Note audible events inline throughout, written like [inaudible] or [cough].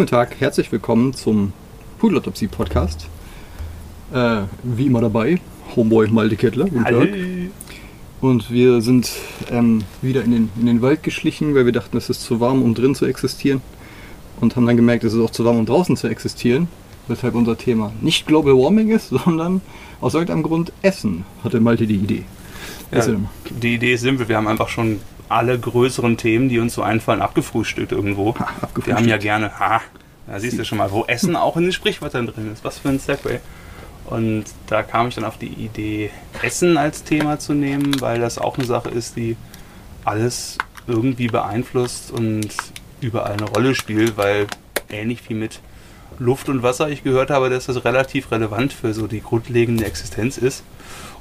Schönen guten Tag, herzlich willkommen zum Pudelautopsie Podcast. Äh, wie immer dabei, Homeboy Malte Kettler. Guten Tag. Und wir sind ähm, wieder in den, in den Wald geschlichen, weil wir dachten, es ist zu warm, um drin zu existieren. Und haben dann gemerkt, es ist auch zu warm, um draußen zu existieren. Weshalb unser Thema nicht Global Warming ist, [laughs] sondern aus irgendeinem Grund Essen, hatte Malte die Idee. Ja, die Idee ist simpel, wir haben einfach schon alle größeren Themen, die uns so einfallen, abgefrühstückt irgendwo. Ha, [laughs] abgefrühstückt. Wir haben ja gerne, ha, da siehst du schon mal, wo Essen auch in den Sprichwörtern drin ist. Was für ein Segway. Und da kam ich dann auf die Idee, Essen als Thema zu nehmen, weil das auch eine Sache ist, die alles irgendwie beeinflusst und überall eine Rolle spielt, weil ähnlich wie mit Luft und Wasser ich gehört habe, dass das relativ relevant für so die grundlegende Existenz ist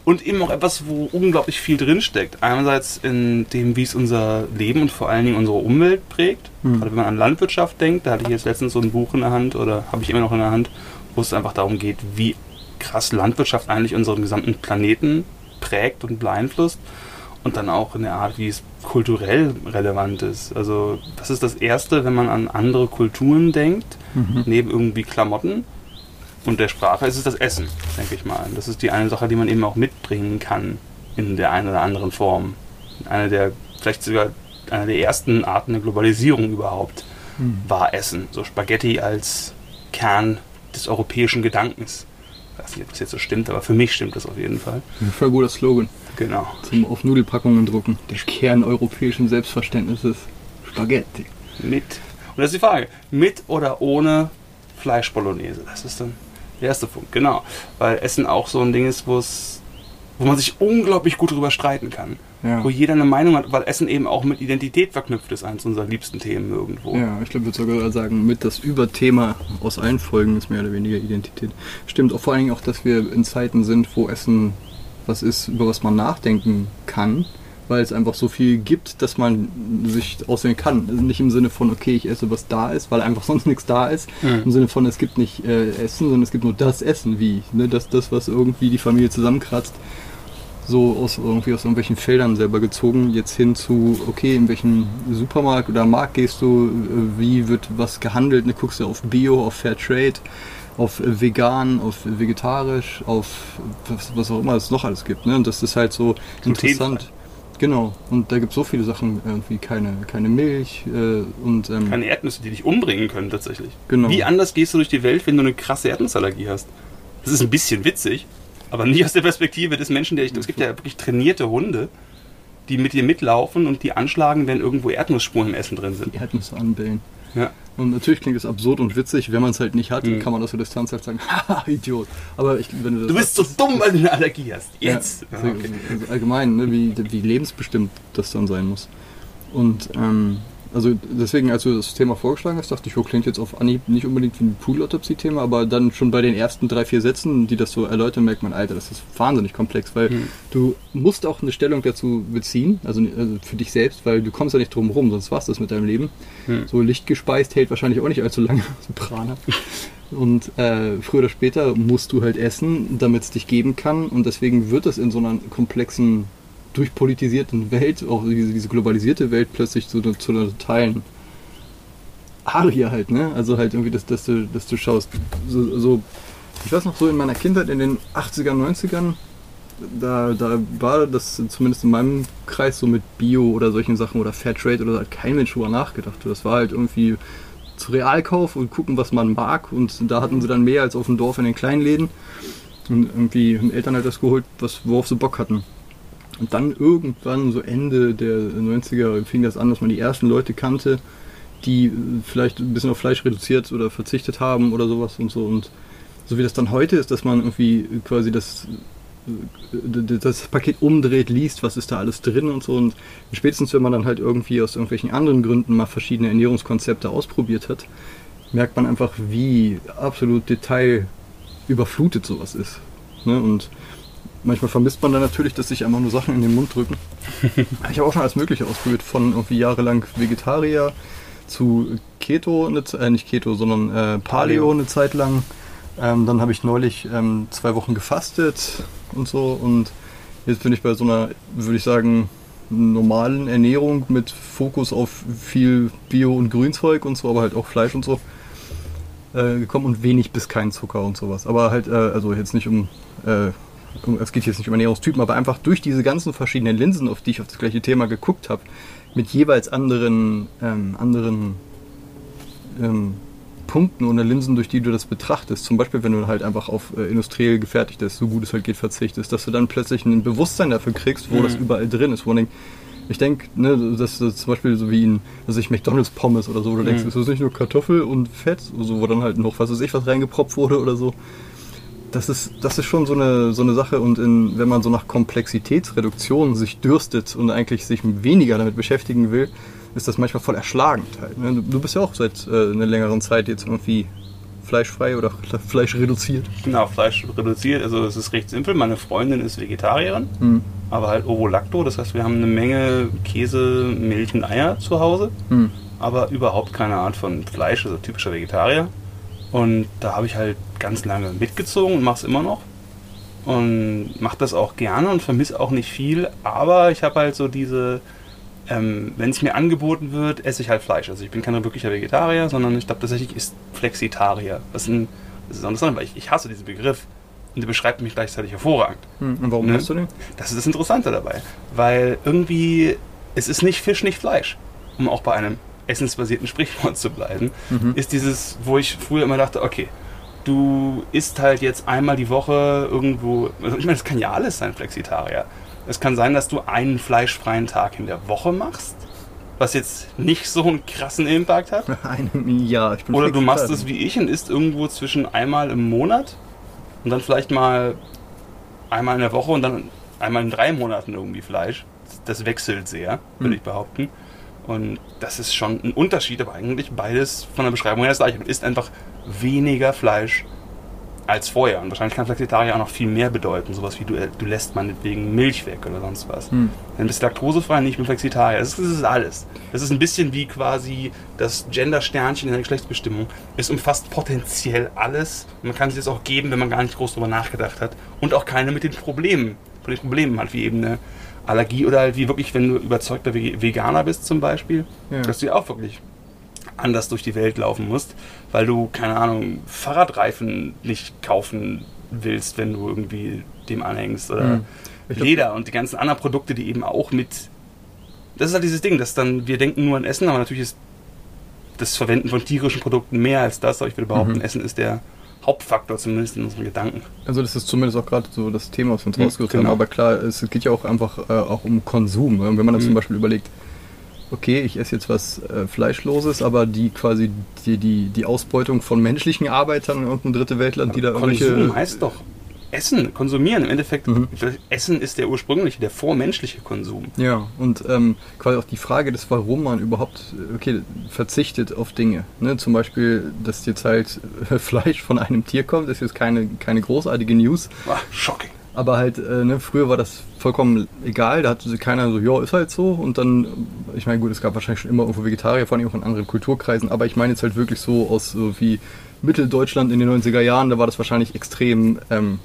und eben auch etwas, wo unglaublich viel drinsteckt. Einerseits in dem, wie es unser Leben und vor allen Dingen unsere Umwelt prägt. Mhm. Gerade wenn man an Landwirtschaft denkt, da hatte ich jetzt letztens so ein Buch in der Hand oder habe ich immer noch in der Hand, wo es einfach darum geht, wie krass Landwirtschaft eigentlich unseren gesamten Planeten prägt und beeinflusst. Und dann auch in der Art, wie es kulturell relevant ist. Also, was ist das Erste, wenn man an andere Kulturen denkt, mhm. neben irgendwie Klamotten? Und der Sprache ist es das Essen, denke ich mal. Das ist die eine Sache, die man eben auch mitbringen kann in der einen oder anderen Form. Eine der, vielleicht sogar eine der ersten Arten der Globalisierung überhaupt mhm. war Essen. So Spaghetti als Kern des europäischen Gedankens. Ich weiß nicht, ob das jetzt so stimmt, aber für mich stimmt das auf jeden Fall. Ein voll guter Slogan. Genau. Zum auf Nudelpackungen drucken. Der Kern europäischen Selbstverständnisses. Spaghetti. Mit. Und das ist die Frage. Mit oder ohne Fleischbolognese? Das ist dann der erste Punkt, genau. Weil Essen auch so ein Ding ist, wo es wo man sich unglaublich gut drüber streiten kann. Ja. Wo jeder eine Meinung hat, weil Essen eben auch mit Identität verknüpft ist, eines unserer liebsten Themen irgendwo. Ja, ich glaube, ich würde sogar sagen, mit das Überthema aus allen Folgen ist mehr oder weniger Identität. Stimmt auch vor allen Dingen auch, dass wir in Zeiten sind, wo Essen was ist, über was man nachdenken kann weil es einfach so viel gibt, dass man sich auswählen kann. Also nicht im Sinne von, okay, ich esse, was da ist, weil einfach [laughs] sonst nichts da ist. Mhm. Im Sinne von, es gibt nicht äh, Essen, sondern es gibt nur das Essen, wie. Ne? Das, das, was irgendwie die Familie zusammenkratzt. So aus, irgendwie aus irgendwelchen Feldern selber gezogen, jetzt hin zu, okay, in welchem Supermarkt oder Markt gehst du, äh, wie wird was gehandelt, ne? guckst du auf Bio, auf Fair Trade, auf vegan, auf vegetarisch, auf was, was auch immer es noch alles gibt. Ne? Und das ist halt so Zum interessant. Genau, und da gibt es so viele Sachen, irgendwie keine, keine Milch äh, und. Ähm, keine Erdnüsse, die dich umbringen können, tatsächlich. Genau. Wie anders gehst du durch die Welt, wenn du eine krasse Erdnussallergie hast? Das ist ein bisschen witzig, aber nicht aus der Perspektive des Menschen, der ich. Es gibt ja wirklich trainierte Hunde, die mit dir mitlaufen und die anschlagen, wenn irgendwo Erdnussspuren im Essen drin sind. Die Erdnüsse anbellen. Ja. Und natürlich klingt es absurd und witzig, wenn man es halt nicht hat, mhm. kann man aus der Distanz halt sagen, [laughs] haha, Idiot. Aber ich, wenn du, das du bist so dumm, weil du eine Allergie hast. Jetzt. Ja, ja, okay. also allgemein, ne, wie, wie lebensbestimmt das dann sein muss. Und ähm, also deswegen, als du das Thema vorgeschlagen hast, dachte ich, oh, klingt jetzt auf Anhieb nicht unbedingt wie ein Pool-Autopsie-Thema, aber dann schon bei den ersten drei, vier Sätzen, die das so erläutern, merkt man, Alter, das ist wahnsinnig komplex, weil hm. du musst auch eine Stellung dazu beziehen, also, also, für dich selbst, weil du kommst ja nicht drum rum, sonst war's das mit deinem Leben. Hm. So lichtgespeist hält wahrscheinlich auch nicht allzu lange, [laughs] so Prana. Und äh, früher oder später musst du halt essen, damit es dich geben kann. Und deswegen wird es in so einer komplexen durchpolitisierten Welt, auch diese, diese globalisierte Welt plötzlich zu, zu einer totalen Aria halt, ne? Also halt irgendwie, dass, dass, du, dass du schaust. So, so, ich weiß noch so in meiner Kindheit, in den 80 ern 90ern, da, da war das zumindest in meinem Kreis so mit Bio oder solchen Sachen oder Fairtrade oder so, hat kein Mensch drüber nachgedacht. Das war halt irgendwie zu Realkauf und gucken, was man mag. Und da hatten sie dann mehr als auf dem Dorf in den kleinen Läden. Und irgendwie haben Eltern halt das geholt, was, worauf sie Bock hatten. Und dann irgendwann, so Ende der 90er, fing das an, dass man die ersten Leute kannte, die vielleicht ein bisschen auf Fleisch reduziert oder verzichtet haben oder sowas und so. Und so wie das dann heute ist, dass man irgendwie quasi das, das Paket umdreht, liest, was ist da alles drin und so. Und spätestens, wenn man dann halt irgendwie aus irgendwelchen anderen Gründen mal verschiedene Ernährungskonzepte ausprobiert hat, merkt man einfach, wie absolut detailüberflutet sowas ist. Ne? Und Manchmal vermisst man dann natürlich, dass sich einfach nur Sachen in den Mund drücken. [laughs] ich habe auch schon alles Mögliche ausprobiert, von irgendwie jahrelang Vegetarier zu Keto, eine, äh, nicht Keto, sondern äh, Paleo eine Zeit lang. Ähm, dann habe ich neulich ähm, zwei Wochen gefastet und so. Und jetzt bin ich bei so einer, würde ich sagen, normalen Ernährung mit Fokus auf viel Bio- und Grünzeug und so, aber halt auch Fleisch und so. äh, gekommen und wenig bis kein Zucker und sowas. Aber halt, äh, also jetzt nicht um, äh, um, es geht jetzt nicht um Ernährungstypen, aber einfach durch diese ganzen verschiedenen Linsen, auf die ich auf das gleiche Thema geguckt habe, mit jeweils anderen, ähm, anderen ähm, Punkten oder Linsen, durch die du das betrachtest. Zum Beispiel, wenn du halt einfach auf äh, industriell gefertigtes, so gut es halt geht, verzichtest, dass du dann plötzlich ein Bewusstsein dafür kriegst, wo mhm. das überall drin ist. Wo man denkt, ich denke, ne, dass das zum Beispiel so wie ein, also ich McDonalds Pommes oder so, wo du denkst, mhm. das ist nicht nur Kartoffel und Fett, so, wo dann halt noch was weiß ich was reingepropft wurde oder so. Das ist, das ist schon so eine, so eine Sache und in, wenn man so nach Komplexitätsreduktion sich dürstet und eigentlich sich weniger damit beschäftigen will, ist das manchmal voll erschlagend halt. Ne? Du bist ja auch seit äh, einer längeren Zeit jetzt irgendwie fleischfrei oder [laughs] Fleisch reduziert. Genau, Fleisch reduziert. Also es ist recht simpel. Meine Freundin ist Vegetarierin, mhm. aber halt Ovolacto. Das heißt, wir haben eine Menge Käse, Milch und Eier zu Hause, mhm. aber überhaupt keine Art von Fleisch, also typischer Vegetarier. Und da habe ich halt ganz lange mitgezogen und mache es immer noch. Und mache das auch gerne und vermisse auch nicht viel. Aber ich habe halt so diese ähm, wenn es mir angeboten wird, esse ich halt Fleisch. Also ich bin kein wirklicher Vegetarier, sondern ich glaube tatsächlich ist Flexitarier. Was ein, das ist interessant, weil ich, ich hasse diesen Begriff und der beschreibt mich gleichzeitig hervorragend. Hm, und warum ne? du den? Das ist das Interessante dabei. Weil irgendwie, es ist nicht Fisch, nicht Fleisch. Um auch bei einem essensbasierten Sprichwort zu bleiben, mhm. ist dieses, wo ich früher immer dachte, okay, du isst halt jetzt einmal die Woche irgendwo, also ich meine, das kann ja alles sein, Flexitarier. Es kann sein, dass du einen fleischfreien Tag in der Woche machst, was jetzt nicht so einen krassen Impact hat. [laughs] Einen, ja, ich bin Oder du machst es wie ich und isst irgendwo zwischen einmal im Monat und dann vielleicht mal einmal in der Woche und dann einmal in drei Monaten irgendwie Fleisch. Das wechselt sehr, würde hm. ich behaupten. Und das ist schon ein Unterschied, aber eigentlich beides von der Beschreibung her das gleiche. Man isst einfach weniger Fleisch als vorher. Und wahrscheinlich kann Flexitarier auch noch viel mehr bedeuten. Sowas wie du, du lässt meinetwegen Milch weg oder sonst was. Hm. Dann bist du laktosefrei, nicht mehr Flexitarier. Das ist, das ist alles. Das ist ein bisschen wie quasi das Gender-Sternchen in der Geschlechtsbestimmung. Es umfasst potenziell alles. man kann es jetzt auch geben, wenn man gar nicht groß darüber nachgedacht hat. Und auch keine mit den Problemen, von den Problemen hat, wie eben eine Allergie oder halt wie wirklich, wenn du überzeugter Veganer bist zum Beispiel, ja. dass du ja auch wirklich anders durch die Welt laufen musst, weil du, keine Ahnung, Fahrradreifen nicht kaufen willst, wenn du irgendwie dem anhängst oder mhm. Leder und die ganzen anderen Produkte, die eben auch mit. Das ist halt dieses Ding, dass dann wir denken nur an Essen, aber natürlich ist das Verwenden von tierischen Produkten mehr als das, aber ich würde behaupten, mhm. Essen ist der Hauptfaktor, zumindest in unseren Gedanken. Also das ist zumindest auch gerade so das Thema, was wir uns mhm, rausgesucht genau. haben. Aber klar, es geht ja auch einfach äh, auch um Konsum. Wenn man dann mhm. zum Beispiel überlegt, okay, ich esse jetzt was äh, Fleischloses, aber die quasi die, die, die Ausbeutung von menschlichen Arbeitern in irgendeinem dritte Weltland, die da Konsum irgendwelche... heißt doch Essen, konsumieren. Im Endeffekt, mhm. Essen ist der ursprüngliche, der vormenschliche Konsum. Ja, und ähm, quasi auch die Frage des, warum man überhaupt okay, verzichtet auf Dinge. Ne? Zum Beispiel, dass jetzt halt [laughs] Fleisch von einem Tier kommt, ist jetzt keine, keine großartige News. Ach, shocking. Aber halt, äh, ne, früher war das vollkommen egal, da hatte keiner so, ja, ist halt so. Und dann, ich meine, gut, es gab wahrscheinlich schon immer irgendwo Vegetarier, vor allem auch in anderen Kulturkreisen, aber ich meine jetzt halt wirklich so aus so wie Mitteldeutschland in den 90er Jahren, da war das wahrscheinlich extrem ähm,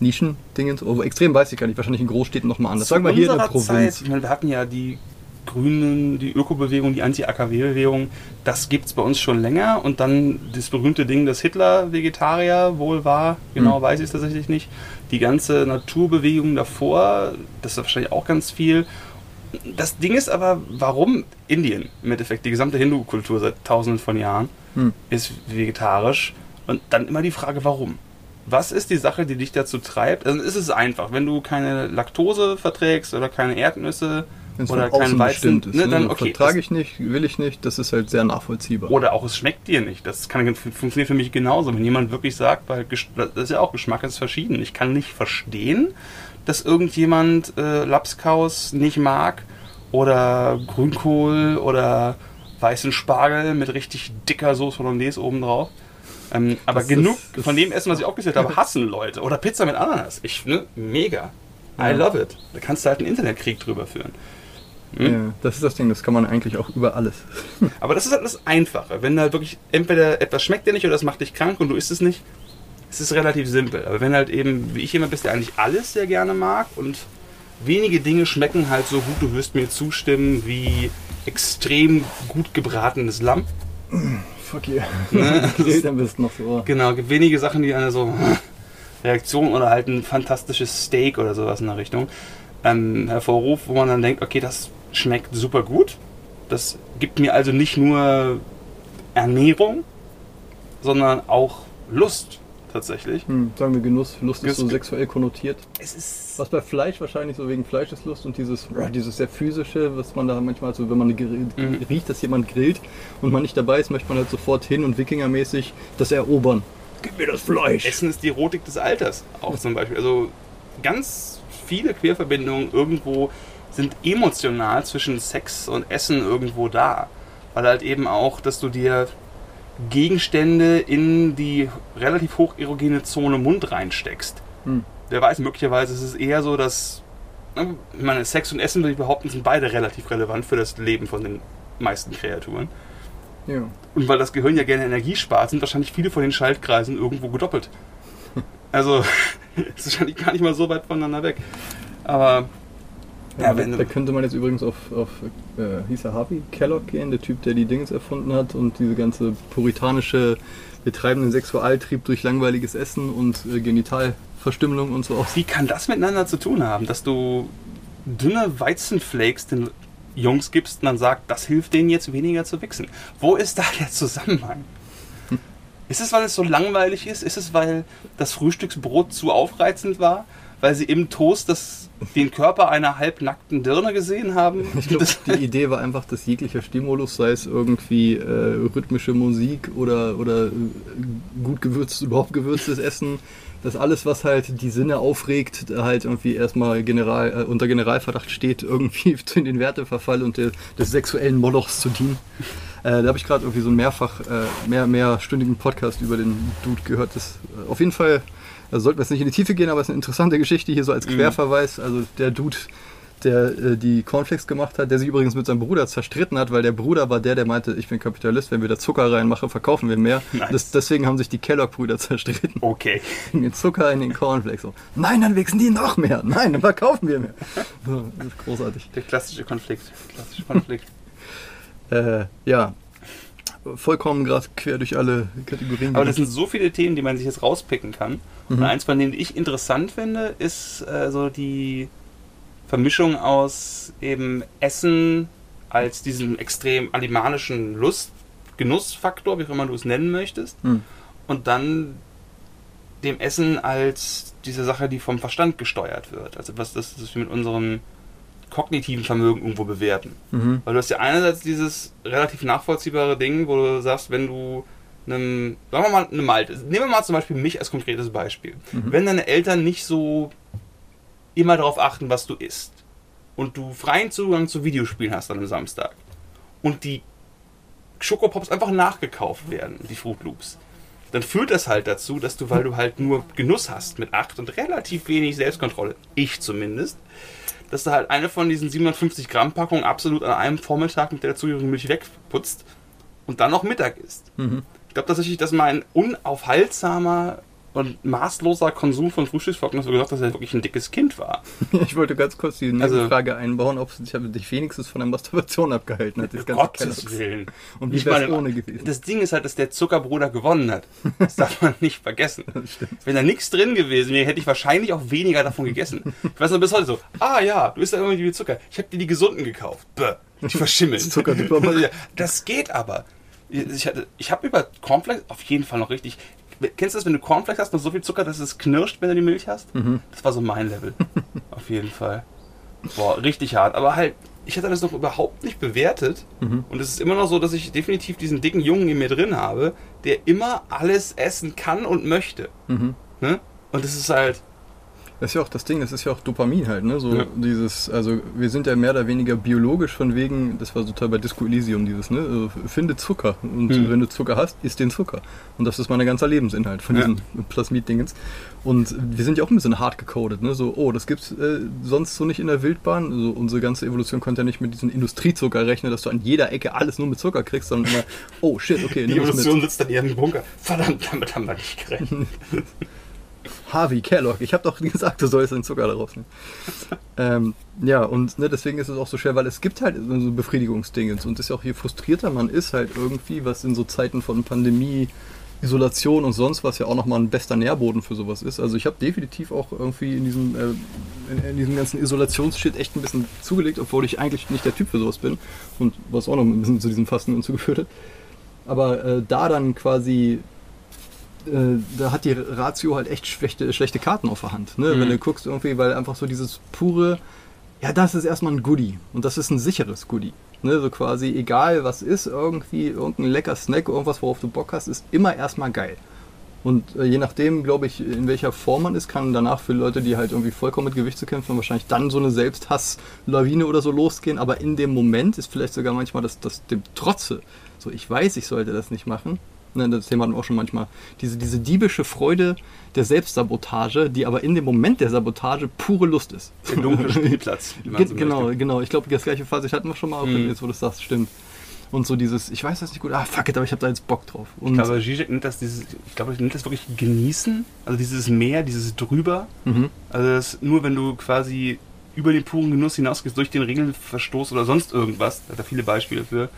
Nischen-Dingens. Oh, extrem weiß ich gar nicht, wahrscheinlich in Großstädten nochmal anders. Sagen wir hier in der Provinz. Zeit, ich meine, wir hatten ja die Grünen, die Ökobewegung, die Anti-AKW-Bewegung, das gibt es bei uns schon länger. Und dann das berühmte Ding, dass Hitler Vegetarier wohl war, genau hm. weiß ich es tatsächlich nicht. Die ganze Naturbewegung davor, das ist wahrscheinlich auch ganz viel. Das Ding ist aber, warum Indien im Endeffekt, die gesamte Hindu-Kultur seit tausenden von Jahren, hm. ist vegetarisch. Und dann immer die Frage, warum? Was ist die Sache, die dich dazu treibt? Also ist es einfach, wenn du keine Laktose verträgst oder keine Erdnüsse, Wenn's oder kein Weizen, ist, ne, dann ne, okay. Vertrage ich nicht, will ich nicht, das ist halt sehr nachvollziehbar. Oder auch es schmeckt dir nicht. Das kann, funktioniert für mich genauso. Wenn jemand wirklich sagt, weil das ist ja auch Geschmack ist verschieden. Ich kann nicht verstehen, dass irgendjemand äh, Lapskaus nicht mag oder Grünkohl oder weißen Spargel mit richtig dicker Soße Hollandaise obendrauf. Ähm, aber das genug ist, von dem Essen, was ich aufgezählt habe, hassen Leute. Oder Pizza mit Ananas. Ich, ne, mega. I love it. Da kannst du halt einen Internetkrieg drüber führen. Hm? Ja, das ist das Ding, das kann man eigentlich auch über alles. [laughs] Aber das ist halt das Einfache. Wenn halt wirklich entweder etwas schmeckt dir nicht oder es macht dich krank und du isst es nicht, es ist relativ simpel. Aber wenn halt eben, wie ich jemand bist, der eigentlich alles sehr gerne mag und wenige Dinge schmecken halt so gut, du wirst mir zustimmen, wie extrem gut gebratenes Lamm. Fuck you. Ne? [laughs] Grillt am besten noch so. Genau, gibt wenige Sachen, die eine so [laughs] Reaktion oder halt ein fantastisches Steak oder sowas in der Richtung ähm, hervorruft, wo man dann denkt, okay, das schmeckt super gut. Das gibt mir also nicht nur Ernährung, sondern auch Lust tatsächlich. Hm, sagen wir Genuss. Lust ist so sexuell konnotiert. Es ist was bei Fleisch wahrscheinlich so wegen Fleischeslust und dieses, dieses sehr physische, was man da manchmal so, wenn man mhm. riecht, dass jemand grillt und man nicht dabei ist, möchte man halt sofort hin und Wikingermäßig das erobern. Gib mir das Fleisch. Essen ist die Erotik des Alters auch zum Beispiel. Also ganz viele Querverbindungen irgendwo sind emotional zwischen Sex und Essen irgendwo da. Weil halt eben auch, dass du dir Gegenstände in die relativ hocherogene Zone Mund reinsteckst. Hm. Wer weiß, möglicherweise ist es eher so, dass ich meine, Sex und Essen, würde ich behaupten, sind beide relativ relevant für das Leben von den meisten Kreaturen. Ja. Und weil das Gehirn ja gerne Energie spart, sind wahrscheinlich viele von den Schaltkreisen irgendwo gedoppelt. [laughs] Also, [laughs] ist wahrscheinlich gar nicht mal so weit voneinander weg. Aber ja, ja, da könnte man jetzt übrigens auf, auf äh, hieß er Harvey Kellogg gehen, der Typ, der die Dings erfunden hat und diese ganze puritanische, wir treiben den Sexualtrieb durch langweiliges Essen und äh, Genitalverstümmelung und so auch. Wie kann das miteinander zu tun haben, dass du dünne Weizenflakes den Jungs gibst und dann sagst, das hilft denen jetzt weniger zu wichsen? Wo ist da der Zusammenhang? Hm. [laughs] Ist es, weil es so langweilig ist? Ist es, weil das Frühstücksbrot zu aufreizend war? Weil sie im Toast das den Körper einer halbnackten Dirne gesehen haben. Ich glaube, die Idee war einfach, dass jeglicher Stimulus, sei es irgendwie äh, rhythmische Musik oder, oder äh, gut gewürztes, überhaupt gewürztes Essen, dass alles, was halt die Sinne aufregt, halt irgendwie erstmal General, äh, unter Generalverdacht steht, irgendwie [laughs] in den Werteverfall und de, des sexuellen Molochs zu dienen. Äh, da habe ich gerade irgendwie so einen mehrfach, äh, mehr, mehrstündigen Podcast über den Dude gehört. Das äh, auf jeden Fall also sollten wir jetzt nicht in die Tiefe gehen, aber es ist eine interessante Geschichte hier so als mhm. Querverweis. Also der Dude, der äh, die Cornflakes gemacht hat, der sich übrigens mit seinem Bruder zerstritten hat, weil der Bruder war der, der meinte, ich bin Kapitalist, wenn wir da Zucker reinmachen, verkaufen wir mehr. [laughs] Nice. Das, deswegen haben sich die Kellogg-Brüder zerstritten. Okay. [laughs] Den Zucker in den Cornflakes. So. Nein, dann wichsen die noch mehr. Nein, dann verkaufen wir mehr. So, das ist großartig. Der klassische Konflikt. Klassische [laughs] Konflikt. äh, ja, vollkommen gerade quer durch alle Kategorien. Aber das sind so viele Themen, die man sich jetzt rauspicken kann. Mhm. Und eins von denen, die ich interessant finde, ist äh, so die Vermischung aus eben Essen als diesem extrem alimanischen Lust, Genussfaktor, wie auch immer du es nennen möchtest, mhm. und dann dem Essen als diese Sache, die vom Verstand gesteuert wird. Also was das, das wir mit unserem kognitiven Vermögen irgendwo bewerten. Mhm. Weil du hast ja einerseits dieses relativ nachvollziehbare Ding, wo du sagst, wenn du einem, sagen wir mal, eine Malte, nehmen wir mal zum Beispiel mich als konkretes Beispiel. Mhm. Wenn deine Eltern nicht so immer darauf achten, was du isst und du freien Zugang zu Videospielen hast an einem Samstag und die Schokopops einfach nachgekauft werden, die Fruit Loops, dann führt das halt dazu, dass du, weil du halt nur Genuss hast mit 8 und relativ wenig Selbstkontrolle, ich zumindest, dass du halt eine von diesen 750 Gramm Packungen absolut an einem Vormittag mit der dazugehörigen Milch wegputzt und dann noch Mittag isst. Mhm. Ich glaube tatsächlich, dass mein unaufhaltsamer und maßloser Konsum von Frühstücksflocken hast du gesagt, dass er wirklich ein dickes Kind war. [laughs] ich wollte ganz kurz die also, Frage einbauen, ob es dich wenigstens von der Masturbation abgehalten hat. Das ganze Gottes Willen. Und wie wäre ohne gewesen? Das Ding ist halt, dass der Zuckerbruder gewonnen hat. Das darf man nicht vergessen. [laughs] Wenn da nichts drin gewesen wäre, hätte ich wahrscheinlich auch weniger davon gegessen. Ich weiß noch bis heute so, ah ja, du isst ja irgendwie wie Zucker. Ich habe dir die gesunden gekauft. Bäh, die verschimmeln. Zucker, [laughs] das geht aber. Ich, ich habe über Cornflakes auf jeden Fall noch richtig kennst du das, wenn du Cornflakes hast und so viel Zucker, dass es knirscht, wenn du die Milch hast? Mhm. Das war so mein Level. [laughs] Auf jeden Fall. Boah, richtig hart. Aber halt, ich hatte das noch überhaupt nicht bewertet. Mhm. Und es ist immer noch so, dass ich definitiv diesen dicken Jungen in mir drin habe, der immer alles essen kann und möchte. Mhm. Ne? Und das ist halt, das ist ja auch das Ding, das ist ja auch Dopamin halt, ne? So ja. dieses, also wir sind ja mehr oder weniger biologisch von wegen, das war total bei Disco Elysium dieses, ne? Also, finde Zucker. Und mhm. wenn du Zucker hast, isst den Zucker. Und das ist mein ganzer Lebensinhalt von ja. diesem Plasmid-Dingens. Und wir sind ja auch ein bisschen hart gecodet, ne? So, oh, das gibt's äh, sonst so nicht in der Wildbahn. Also unsere ganze Evolution konnte ja nicht mit diesem Industriezucker rechnen, dass du an jeder Ecke alles nur mit Zucker kriegst, sondern immer, oh shit, okay. Die Evolution sitzt dann eher im Bunker. Verdammt, damit haben wir nicht gerechnet. [laughs] Harvey Kellogg, ich habe doch gesagt, du sollst den Zucker daraus nehmen. [laughs] ähm, ja, und ne, deswegen ist es auch so schwer, weil es gibt halt so Befriedigungsdinge und es ist ja auch, je frustrierter man ist, halt irgendwie, was in so Zeiten von Pandemie, Isolation und sonst was ja auch nochmal ein bester Nährboden für sowas ist. Also ich habe definitiv auch irgendwie in diesem, äh, in, in, diesem ganzen Isolationsshit echt ein bisschen zugelegt, obwohl ich eigentlich nicht der Typ für sowas bin. Und was auch noch ein bisschen zu diesem Fasten hinzugeführt hat. Aber äh, da dann quasi da hat die Ratio halt echt schlechte, schlechte Karten auf der Hand. Ne? Mhm. Wenn du guckst irgendwie, weil einfach so dieses pure, ja, das ist erstmal ein Goodie und das ist ein sicheres Goodie. Ne, so quasi, egal was ist, irgendwie, irgendein lecker Snack, irgendwas, worauf du Bock hast, ist immer erstmal geil. Und äh, je nachdem, glaube ich, in welcher Form man ist, kann danach für Leute, die halt irgendwie vollkommen mit Gewicht zu kämpfen, wahrscheinlich dann so eine Selbsthass-Lawine oder so losgehen. Aber in dem Moment ist vielleicht sogar manchmal das, das dem Trotze. So, ich weiß, ich sollte das nicht machen. Ne, das Thema hatten wir auch schon manchmal. Diese, diese diebische Freude der Selbstsabotage, die aber in dem Moment der Sabotage pure Lust ist. Der dunkle [laughs] Spielplatz. Ge so genau, möchte. genau. Ich glaube, das gleiche Fazit hatten wir schon mal, auch mhm. jetzt, wo du das sagst, stimmt. Und so dieses, ich weiß das nicht gut, ah fuck it, aber ich habe da jetzt Bock drauf. Und ich glaube, Zizek nennt das dieses, ich glaube, nennt das wirklich genießen, also dieses Meer, dieses drüber. Mhm. Also das nur wenn du quasi über den puren Genuss hinausgehst, durch den Regelverstoß oder sonst irgendwas, da hat er viele Beispiele für,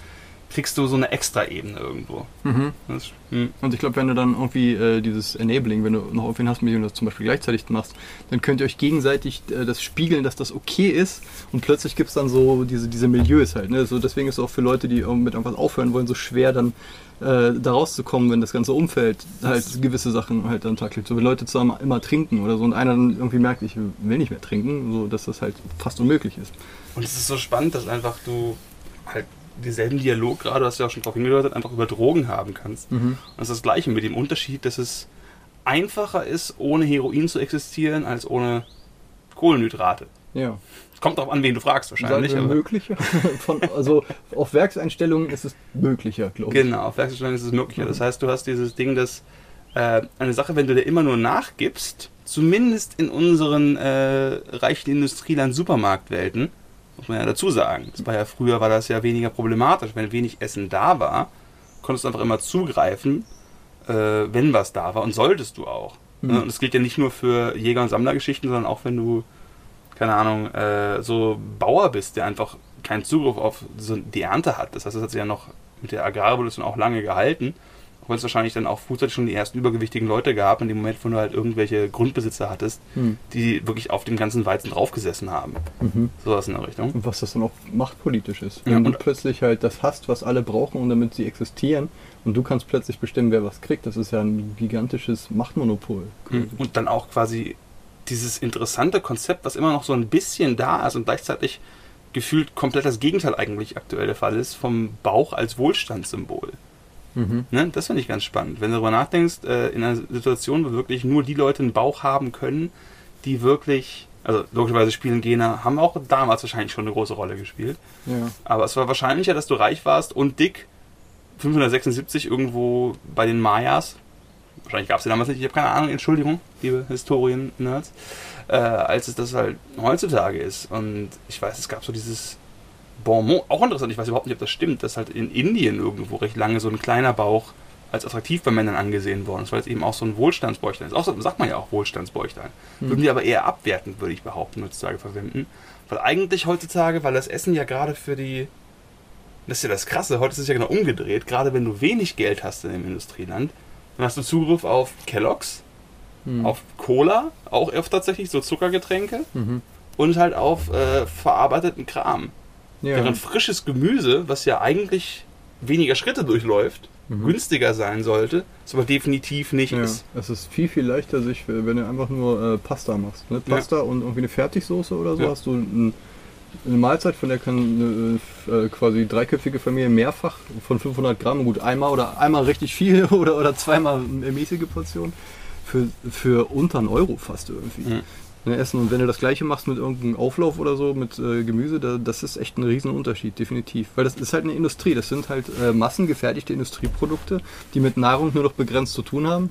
kriegst du so eine Extra-Ebene irgendwo. Mhm. Das, hm. Und ich glaube, wenn du dann irgendwie äh, dieses Enabling, wenn du noch irgendwen hast, mit dem du das zum Beispiel gleichzeitig machst, dann könnt ihr euch gegenseitig äh, das spiegeln, dass das okay ist und plötzlich gibt es dann so diese, diese Milieus halt. Ne? So, deswegen ist es auch für Leute, die mit irgendwas aufhören wollen, so schwer dann äh, da rauszukommen, wenn das ganze Umfeld halt gewisse Sachen halt an den Tag legt. So wie Leute zusammen immer trinken oder so und einer dann irgendwie merkt, ich will nicht mehr trinken, so dass das halt fast unmöglich ist. Und es ist so spannend, dass einfach du halt denselben Dialog gerade, hast du ja auch schon darauf hingedeutet, einfach über Drogen haben kannst. Mhm. Und das ist das Gleiche mit dem Unterschied, dass es einfacher ist, ohne Heroin zu existieren, als ohne Kohlenhydrate. Ja. Es kommt darauf an, wen du fragst wahrscheinlich. Sagen wir möglicher. [laughs] Von, also auf Werkseinstellungen ist es möglicher, glaube ich. Genau, auf Werkseinstellungen ist es möglicher. Mhm. Das heißt, du hast dieses Ding, dass äh, eine Sache, wenn du dir immer nur nachgibst, zumindest in unseren äh, reichen Industrieland Supermarktwelten, muss man ja dazu sagen. Das war ja früher war das ja weniger problematisch. Wenn wenig Essen da war, konntest du einfach immer zugreifen, äh, wenn was da war und solltest du auch. Mhm. Und das gilt ja nicht nur für Jäger- und Sammlergeschichten, sondern auch wenn du, keine Ahnung, äh, so Bauer bist, der einfach keinen Zugriff auf so die Ernte hat. Das heißt, das hat sich ja noch mit der Agrarrevolution auch lange gehalten weil es wahrscheinlich dann auch frühzeitig schon die ersten übergewichtigen Leute gab, in dem Moment, wo du halt irgendwelche Grundbesitzer hattest, hm. die wirklich auf dem ganzen Weizen draufgesessen haben. Mhm. Sowas in der Richtung. Und was das dann auch machtpolitisch ist. Wenn ja, du plötzlich halt das hast, was alle brauchen, und damit sie existieren, und du kannst plötzlich bestimmen, wer was kriegt, das ist ja ein gigantisches Machtmonopol. Mhm. Und dann auch quasi dieses interessante Konzept, was immer noch so ein bisschen da ist und gleichzeitig gefühlt komplett das Gegenteil eigentlich aktuell der Fall ist, vom Bauch als Wohlstandssymbol. Mhm. Ne? Das finde ich ganz spannend. Wenn du darüber nachdenkst, äh, in einer Situation, wo wirklich nur die Leute einen Bauch haben können, die wirklich, also logischerweise spielen Gene, haben auch damals wahrscheinlich schon eine große Rolle gespielt. Ja. Aber es war wahrscheinlicher, dass du reich warst und dick 576 irgendwo bei den Mayas. Wahrscheinlich gab es sie damals nicht, ich habe keine Ahnung, Entschuldigung, liebe Historien-Nerds, äh, als es das halt heutzutage ist. Und ich weiß, es gab so dieses Bonmont, auch interessant, ich weiß überhaupt nicht, ob das stimmt, dass halt in Indien irgendwo recht lange so ein kleiner Bauch als attraktiv bei Männern angesehen worden ist, weil es eben auch so ein Wohlstandsbäuchlein ist. Auch so, sagt man ja auch Wohlstandsbäuchlein. Hm. Würden die aber eher abwertend, würde ich behaupten, heutzutage verwenden. Weil eigentlich heutzutage, weil das Essen ja gerade für die. Das ist ja das Krasse, heute ist es ja genau umgedreht. Gerade wenn du wenig Geld hast in dem Industrieland, dann hast du Zugriff auf Kelloggs, hm. auf Cola, auch oft tatsächlich so Zuckergetränke mhm. und halt auf äh, verarbeiteten Kram. Ja. Während frisches Gemüse, was ja eigentlich weniger Schritte durchläuft, mhm. günstiger sein sollte, es aber definitiv nicht ja. ist. Es ist viel, viel leichter, sich, wenn du einfach nur äh, Pasta machst. Ne? Pasta ja. und irgendwie eine Fertigsoße oder so, hast du ein, eine Mahlzeit, von der kann eine, äh, quasi dreiköpfige Familie mehrfach von 500 Gramm, gut einmal oder einmal richtig viel [laughs] oder, oder zweimal eine mäßige Portion, für, für unter einen Euro fast irgendwie. Mhm essen. Und wenn du das gleiche machst mit irgendeinem Auflauf oder so, mit äh, Gemüse, da, das ist echt ein Riesenunterschied, definitiv. Weil das ist halt eine Industrie. Das sind halt äh, massengefertigte Industrieprodukte, die mit Nahrung nur noch begrenzt zu tun haben.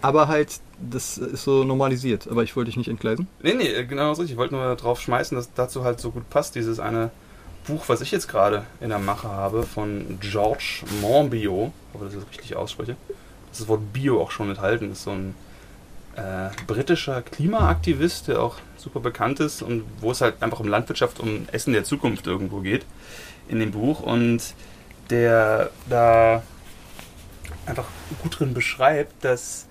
Aber halt, das ist so normalisiert. Aber ich wollte dich nicht entgleisen. Nee, nee, genau so. Ich wollte nur drauf schmeißen, dass dazu halt so gut passt, dieses eine Buch, was ich jetzt gerade in der Mache habe, von George Monbiot, ob ich das richtig ausspreche. Das Wort Bio auch schon enthalten ist. So ein äh, britischer Klimaaktivist, der auch super bekannt ist und wo es halt einfach um Landwirtschaft, um Essen der Zukunft irgendwo geht in dem Buch und der da einfach gut drin beschreibt, dass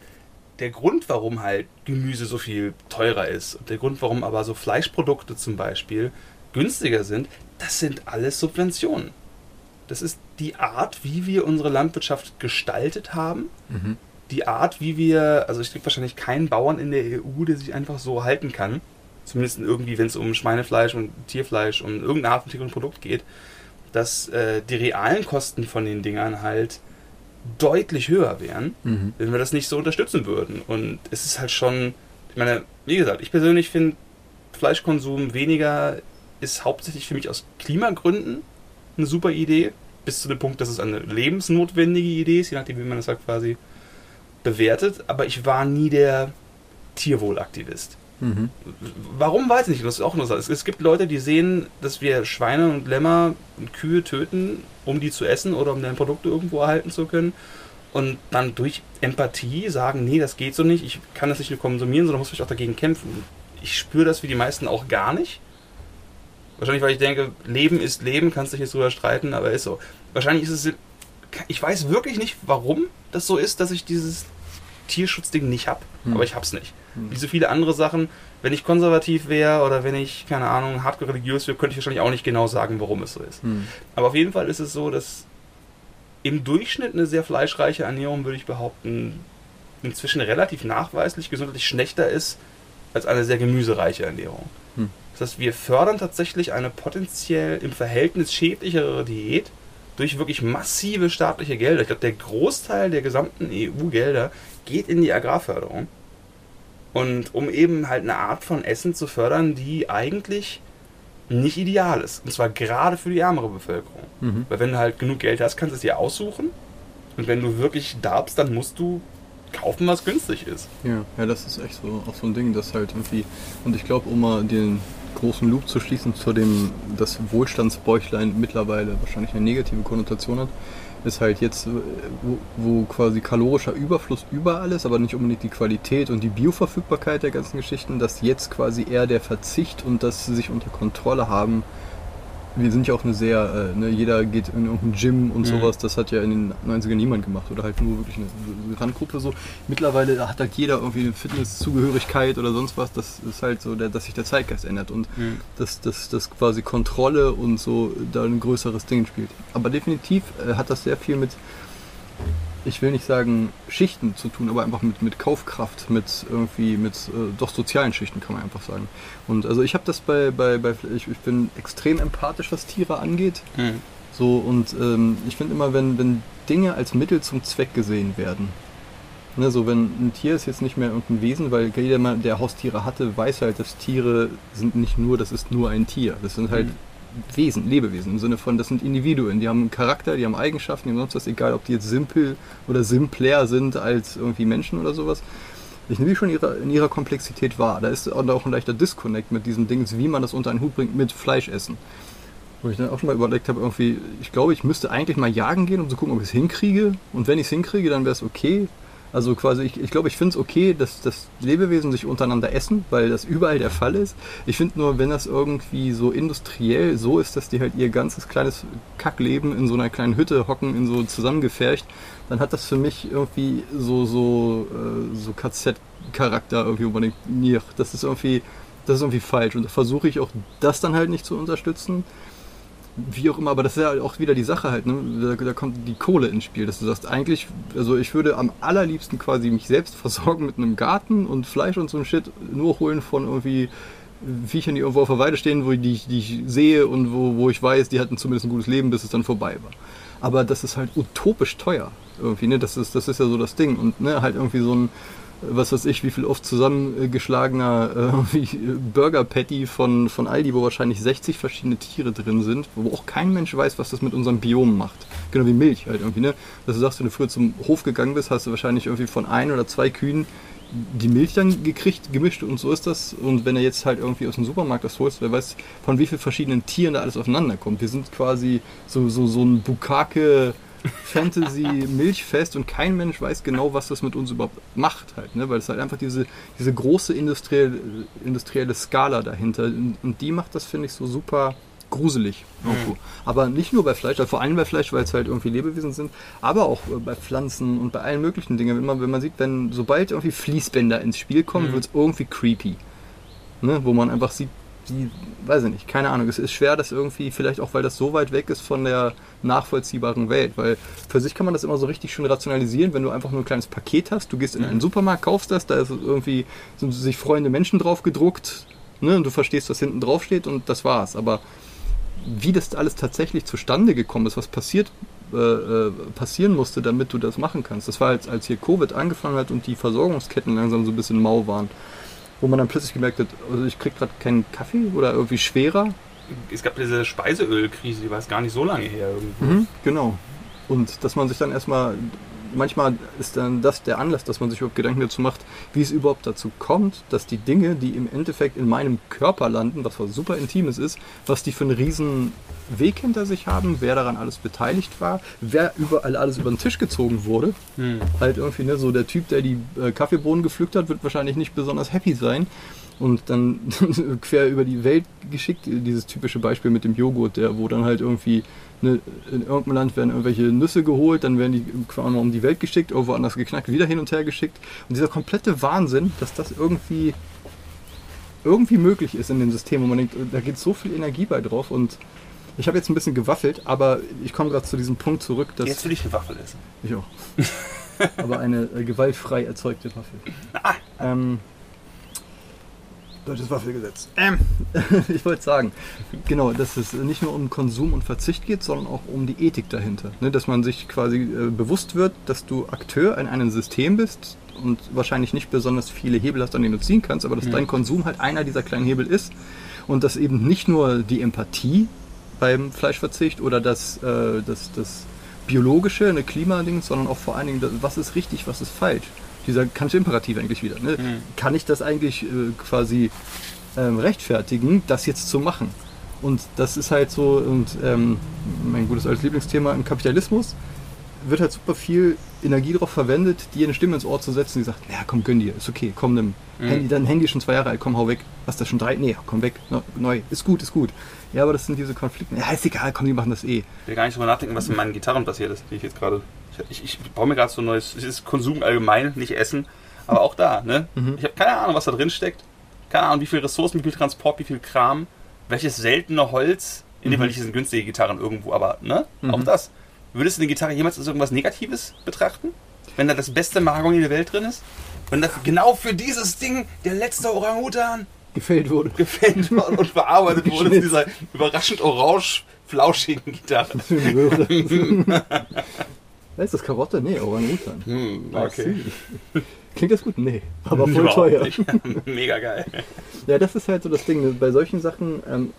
der Grund, warum halt Gemüse so viel teurer ist und der Grund, warum aber so Fleischprodukte zum Beispiel günstiger sind, das sind alles Subventionen. Das ist die Art, wie wir unsere Landwirtschaft gestaltet haben. Mhm. Die Art, wie wir, also ich kriege wahrscheinlich keinen Bauern in der EU, der sich einfach so halten kann. Zumindest irgendwie, wenn es um Schweinefleisch und Tierfleisch und irgendeine Art von Produkt geht, dass äh, die realen Kosten von den Dingern halt deutlich höher wären, mhm. wenn wir das nicht so unterstützen würden. Und es ist halt schon, ich meine, wie gesagt, ich persönlich finde Fleischkonsum weniger ist hauptsächlich für mich aus Klimagründen eine super Idee, bis zu dem Punkt, dass es eine lebensnotwendige Idee ist, je nachdem, wie man das halt quasi bewertet. Aber ich war nie der Tierwohlaktivist. Mhm. Warum weiß ich nicht. Das ist auch so. Es gibt Leute, die sehen, dass wir Schweine und Lämmer und Kühe töten, um die zu essen oder um deren Produkte irgendwo erhalten zu können. Und dann durch Empathie sagen, nee, das geht so nicht, ich kann das nicht nur konsumieren, sondern muss mich auch dagegen kämpfen. Ich spüre das wie die meisten auch gar nicht. Wahrscheinlich, weil ich denke, Leben ist Leben, kannst dich jetzt drüber streiten, aber ist so. Wahrscheinlich ist es. Ich weiß wirklich nicht, warum das so ist, dass ich dieses Tierschutzding nicht habe, hm. aber ich hab's nicht. Hm. Wie so viele andere Sachen, wenn ich konservativ wäre oder wenn ich, keine Ahnung, hardcore religiös wäre, könnte ich wahrscheinlich auch nicht genau sagen, warum es so ist. Hm. Aber auf jeden Fall ist es so, dass im Durchschnitt eine sehr fleischreiche Ernährung, würde ich behaupten, inzwischen relativ nachweislich gesundheitlich schlechter ist als eine sehr gemüsereiche Ernährung. Hm. Das heißt, wir fördern tatsächlich eine potenziell im Verhältnis schädlichere Diät durch wirklich massive staatliche Gelder. Ich glaube, der Großteil der gesamten EU-Gelder geht in die Agrarförderung. Und um eben halt eine Art von Essen zu fördern, die eigentlich nicht ideal ist. Und zwar gerade für die ärmere Bevölkerung. Mhm. Weil wenn du halt genug Geld hast, kannst du es dir aussuchen. Und wenn du wirklich darbst, dann musst du kaufen, was günstig ist. Ja, ja, das ist echt so auch so ein Ding, das halt irgendwie. Und ich glaube, um mal den großen Loop zu schließen zu dem, dass Wohlstandsbäuchlein mittlerweile wahrscheinlich eine negative Konnotation hat, ist halt jetzt, wo, wo, quasi kalorischer Überfluss überall ist, aber nicht unbedingt die Qualität und die Bioverfügbarkeit der ganzen Geschichten, dass jetzt quasi eher der Verzicht und das sich unter Kontrolle haben wir sind ja auch eine sehr, äh, ne, jeder geht in irgendein Gym und mhm. sowas, das hat ja in den 90ern niemand gemacht oder halt nur wirklich eine, eine Randgruppe so. Mittlerweile hat halt jeder irgendwie eine Fitnesszugehörigkeit oder sonst was, das ist halt so, der, dass sich der Zeitgeist ändert und mhm. dass, dass, dass quasi Kontrolle und so da ein größeres Ding spielt. Aber definitiv äh, hat das sehr viel mit ich will nicht sagen Schichten zu tun, aber einfach mit, mit Kaufkraft, mit irgendwie, mit äh, doch sozialen Schichten kann man einfach sagen. Und also ich habe das bei, bei, bei ich, ich, bin extrem empathisch, was Tiere angeht. Mhm. So, und ähm, ich finde immer, wenn, wenn Dinge als Mittel zum Zweck gesehen werden, ne, so wenn ein Tier ist jetzt nicht mehr irgendein Wesen, weil jeder, der Haustiere hatte, weiß halt, dass Tiere sind nicht nur, das ist nur ein Tier. Das sind halt mhm Wesen, Lebewesen, im Sinne von, das sind Individuen, die haben einen Charakter, die haben Eigenschaften, die haben sonst was, egal ob die jetzt simpel oder simpler sind als irgendwie Menschen oder sowas. Ich nehme die schon ihre, in ihrer Komplexität wahr. Da ist auch ein leichter Disconnect mit diesen Dingen, wie man das unter einen Hut bringt mit Fleischessen. Wo ich dann auch schon mal überlegt habe, irgendwie, ich glaube, ich müsste eigentlich mal jagen gehen, um zu gucken, ob ich es hinkriege. Und wenn ich es hinkriege, dann wäre es okay. Also quasi, ich, ich glaube, ich finde es okay, dass, dass Lebewesen sich untereinander essen, weil das überall der Fall ist. Ich finde nur, wenn das irgendwie so industriell so ist, dass die halt ihr ganzes kleines Kackleben in so einer kleinen Hütte hocken, in so zusammengefercht, dann hat das für mich irgendwie so, so, äh, so KZ-Charakter irgendwie, wo man denkt, das ist irgendwie, das ist irgendwie falsch. Und da versuche ich auch das dann halt nicht zu unterstützen wie auch immer, aber das ist ja auch wieder die Sache halt, ne? da, da, kommt die Kohle ins Spiel, dass du sagst, eigentlich, also ich würde am allerliebsten quasi mich selbst [laughs] versorgen mit einem Garten und Fleisch und so ein Shit nur holen von irgendwie Viechern, die irgendwo auf der Weide stehen, wo ich, die, die ich sehe und wo, wo ich weiß, die hatten zumindest ein gutes Leben, bis es dann vorbei war. Aber das ist halt utopisch teuer irgendwie, ne? Das ist, das ist ja so das Ding und ne, halt irgendwie so ein was weiß ich, wie viel oft zusammengeschlagener äh, [laughs] Burger Patty von, von Aldi, wo wahrscheinlich 60 verschiedene Tiere drin sind, wo auch kein Mensch weiß, was das mit unserem Biom macht. Genau wie Milch halt irgendwie, ne? Dass du sagst, wenn du früher zum Hof gegangen bist, hast du wahrscheinlich irgendwie von ein oder zwei Kühen die Milch dann gekriegt, gemischt und so ist das. Und wenn er jetzt halt irgendwie aus dem Supermarkt das holst, wer weiß, von wie vielen verschiedenen Tieren da alles aufeinander kommt. Wir sind quasi so, so, so ein Bukake Fantasy-Milchfest und kein Mensch weiß genau, was das mit uns überhaupt macht halt, ne? weil es halt einfach diese, diese große industrielle, industrielle Skala dahinter und die macht das, finde ich, so super gruselig. Mhm. Aber nicht nur bei Fleisch, also vor allem bei Fleisch, weil es halt irgendwie Lebewesen sind, aber auch äh, bei Pflanzen und bei allen möglichen Dingen. Wenn man, wenn man sieht, wenn sobald irgendwie Fließbänder ins Spiel kommen, mhm. wird es irgendwie creepy. Ne? Wo man einfach sieht, die, weiß ich nicht, keine Ahnung, es ist schwer, das irgendwie, vielleicht auch, weil das so weit weg ist von der nachvollziehbaren Welt, weil für sich kann man das immer so richtig schön rationalisieren, wenn du einfach nur ein kleines Paket hast, du gehst in einen mhm. Supermarkt, kaufst das, da ist irgendwie, sind sich freunde Menschen drauf gedruckt, ne, und du verstehst, was hinten drauf steht und das war's, aber wie das alles tatsächlich zustande gekommen ist, was passiert, äh, äh, passieren musste, damit du das machen kannst. Das war als, als hier Covid angefangen hat und die Versorgungsketten langsam so ein bisschen mau waren, wo man dann plötzlich gemerkt hat, also ich krieg gerade keinen Kaffee oder irgendwie schwerer. Es gab diese Speiseölkrise, die war es gar nicht so lange her. Mhm, genau. Und dass man sich dann erstmal manchmal ist dann das der Anlass, dass man sich überhaupt Gedanken dazu macht, wie es überhaupt dazu kommt, dass die Dinge, die im Endeffekt in meinem Körper landen, was was super Intimes ist, was die für einen riesen Weg hinter sich haben, wer daran alles beteiligt war, wer überall alles über den Tisch gezogen wurde. Hm. Halt irgendwie, ne, so der Typ, der die äh, Kaffeebohnen gepflückt hat, wird wahrscheinlich nicht besonders happy sein und dann [laughs] quer über die Welt geschickt. Dieses typische Beispiel mit dem Joghurt, der, wo dann halt irgendwie ne, in irgendeinem Land werden irgendwelche Nüsse geholt, dann werden die quasi um die Welt geschickt, irgendwo anders geknackt, wieder hin und her geschickt. Und dieser komplette Wahnsinn, dass das irgendwie irgendwie möglich ist in dem System, wo man denkt, da geht so viel Energie bei drauf und ich habe jetzt ein bisschen gewaffelt, aber ich komme gerade zu diesem Punkt zurück, dass. Jetzt will ich eine Waffel essen. Ich auch. [laughs] aber eine äh, gewaltfrei erzeugte Waffel. Ah. Ähm, Deutsches Waffelgesetz. Ähm, [laughs] ich wollte sagen, genau, dass es nicht nur um Konsum und Verzicht geht, sondern auch um die Ethik dahinter. Ne? Dass man sich quasi äh, bewusst wird, dass du Akteur in einem System bist und wahrscheinlich nicht besonders viele Hebel hast, an denen du ziehen kannst, aber dass ja. dein Konsum halt einer dieser kleinen Hebel ist und dass eben nicht nur die Empathie beim Fleischverzicht oder das, äh, das, das biologische, eine Klimading, sondern auch vor allen Dingen, was ist richtig, was ist falsch dieser kantische Imperativ eigentlich wieder. Ne? Mhm. Kann ich das eigentlich äh, quasi ähm, rechtfertigen, das jetzt zu machen? Und das ist halt so, und ähm, mein gutes altes Lieblingsthema im Kapitalismus wird halt super viel Energie darauf verwendet, dir eine Stimme ins Ohr zu setzen, die sagt, ja komm, gönn dir, ist okay, komm, nimm. Mhm. Handy, dein Handy ist schon zwei Jahre alt, komm, hau weg. Hast du schon drei? Nee, komm weg, neu, ist gut, ist gut. Ja, aber das sind diese Konflikte. Ja, ist egal, komm, die machen das eh. Ich will gar nicht drüber nachdenken, was in meinen Gitarren passiert ist, die ich jetzt gerade ich, ich, baue mir gerade so ein neues, es ist Konsum allgemein, nicht Essen, aber auch da, ne? Mhm. Ich habe keine Ahnung, was da drin steckt. Keine Ahnung, wie viel Ressourcen, wie viel Transport, wie viel Kram, welches seltene Holz. In dem mhm. Fall nicht sind günstige Gitarren irgendwo, aber ne? Mhm. Auch das. Würdest du eine Gitarre jemals als irgendwas Negatives betrachten? Wenn da das beste Mahagoni der Welt drin ist? Wenn da genau für dieses Ding der letzte Orangutan gefällt wurde. Gefällt wurde und bearbeitet wurde in dieser überraschend orange flauschigen Gitarre. [laughs] [laughs] Was ist das Karotte? Nee, Orang-Utan. Hm, okay. [laughs] Klingt das gut? Nee, aber voll teuer. [laughs] Mega geil. [laughs] Ja, das ist halt so das Ding. Ne? Bei solchen Sachen, ähm,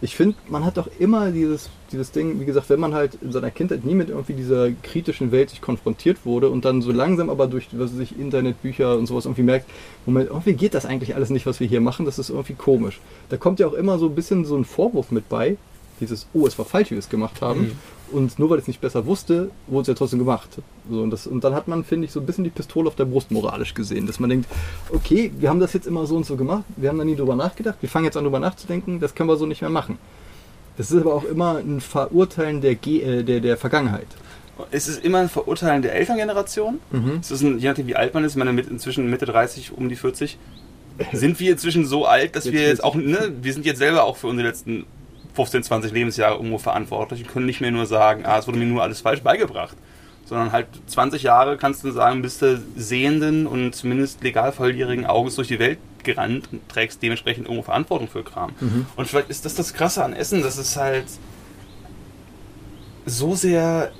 ich finde, man hat doch immer dieses, dieses Ding, wie gesagt, wenn man halt in seiner Kindheit nie mit irgendwie dieser kritischen Welt sich konfrontiert wurde und dann so langsam aber durch was sich Internetbücher und sowas irgendwie merkt, Moment, irgendwie geht das eigentlich alles nicht, was wir hier machen, das ist irgendwie komisch. Da kommt ja auch immer so ein bisschen so ein Vorwurf mit bei, dieses, oh, es war falsch, wie wir es gemacht haben. Mhm. Und nur weil ich es nicht besser wusste, wurde es ja trotzdem gemacht. So, und, das, und dann hat man, finde ich, so ein bisschen die Pistole auf der Brust moralisch gesehen, dass man denkt, okay, wir haben das jetzt immer so und so gemacht, wir haben da nie drüber nachgedacht, wir fangen jetzt an drüber nachzudenken, das können wir so nicht mehr machen. Das ist aber auch immer ein Verurteilen der, äh, der, der Vergangenheit. Es ist immer ein Verurteilen der Elterngeneration. Mhm. Es ist ein, je nachdem, wie alt man ist, ich meine, mit inzwischen Mitte 30, um die 40, sind wir inzwischen so alt, dass jetzt wir jetzt auch, ne, wir sind jetzt selber auch für unsere letzten 15, 20 Lebensjahre irgendwo verantwortlich und können nicht mehr nur sagen, ah, es wurde mir nur alles falsch beigebracht. Sondern halt 20 Jahre kannst du sagen, bist du sehenden und zumindest legal volljährigen Auges durch die Welt gerannt und trägst dementsprechend irgendwo Verantwortung für Kram. Mhm. Und vielleicht ist das das Krasse an Essen, dass es halt so sehr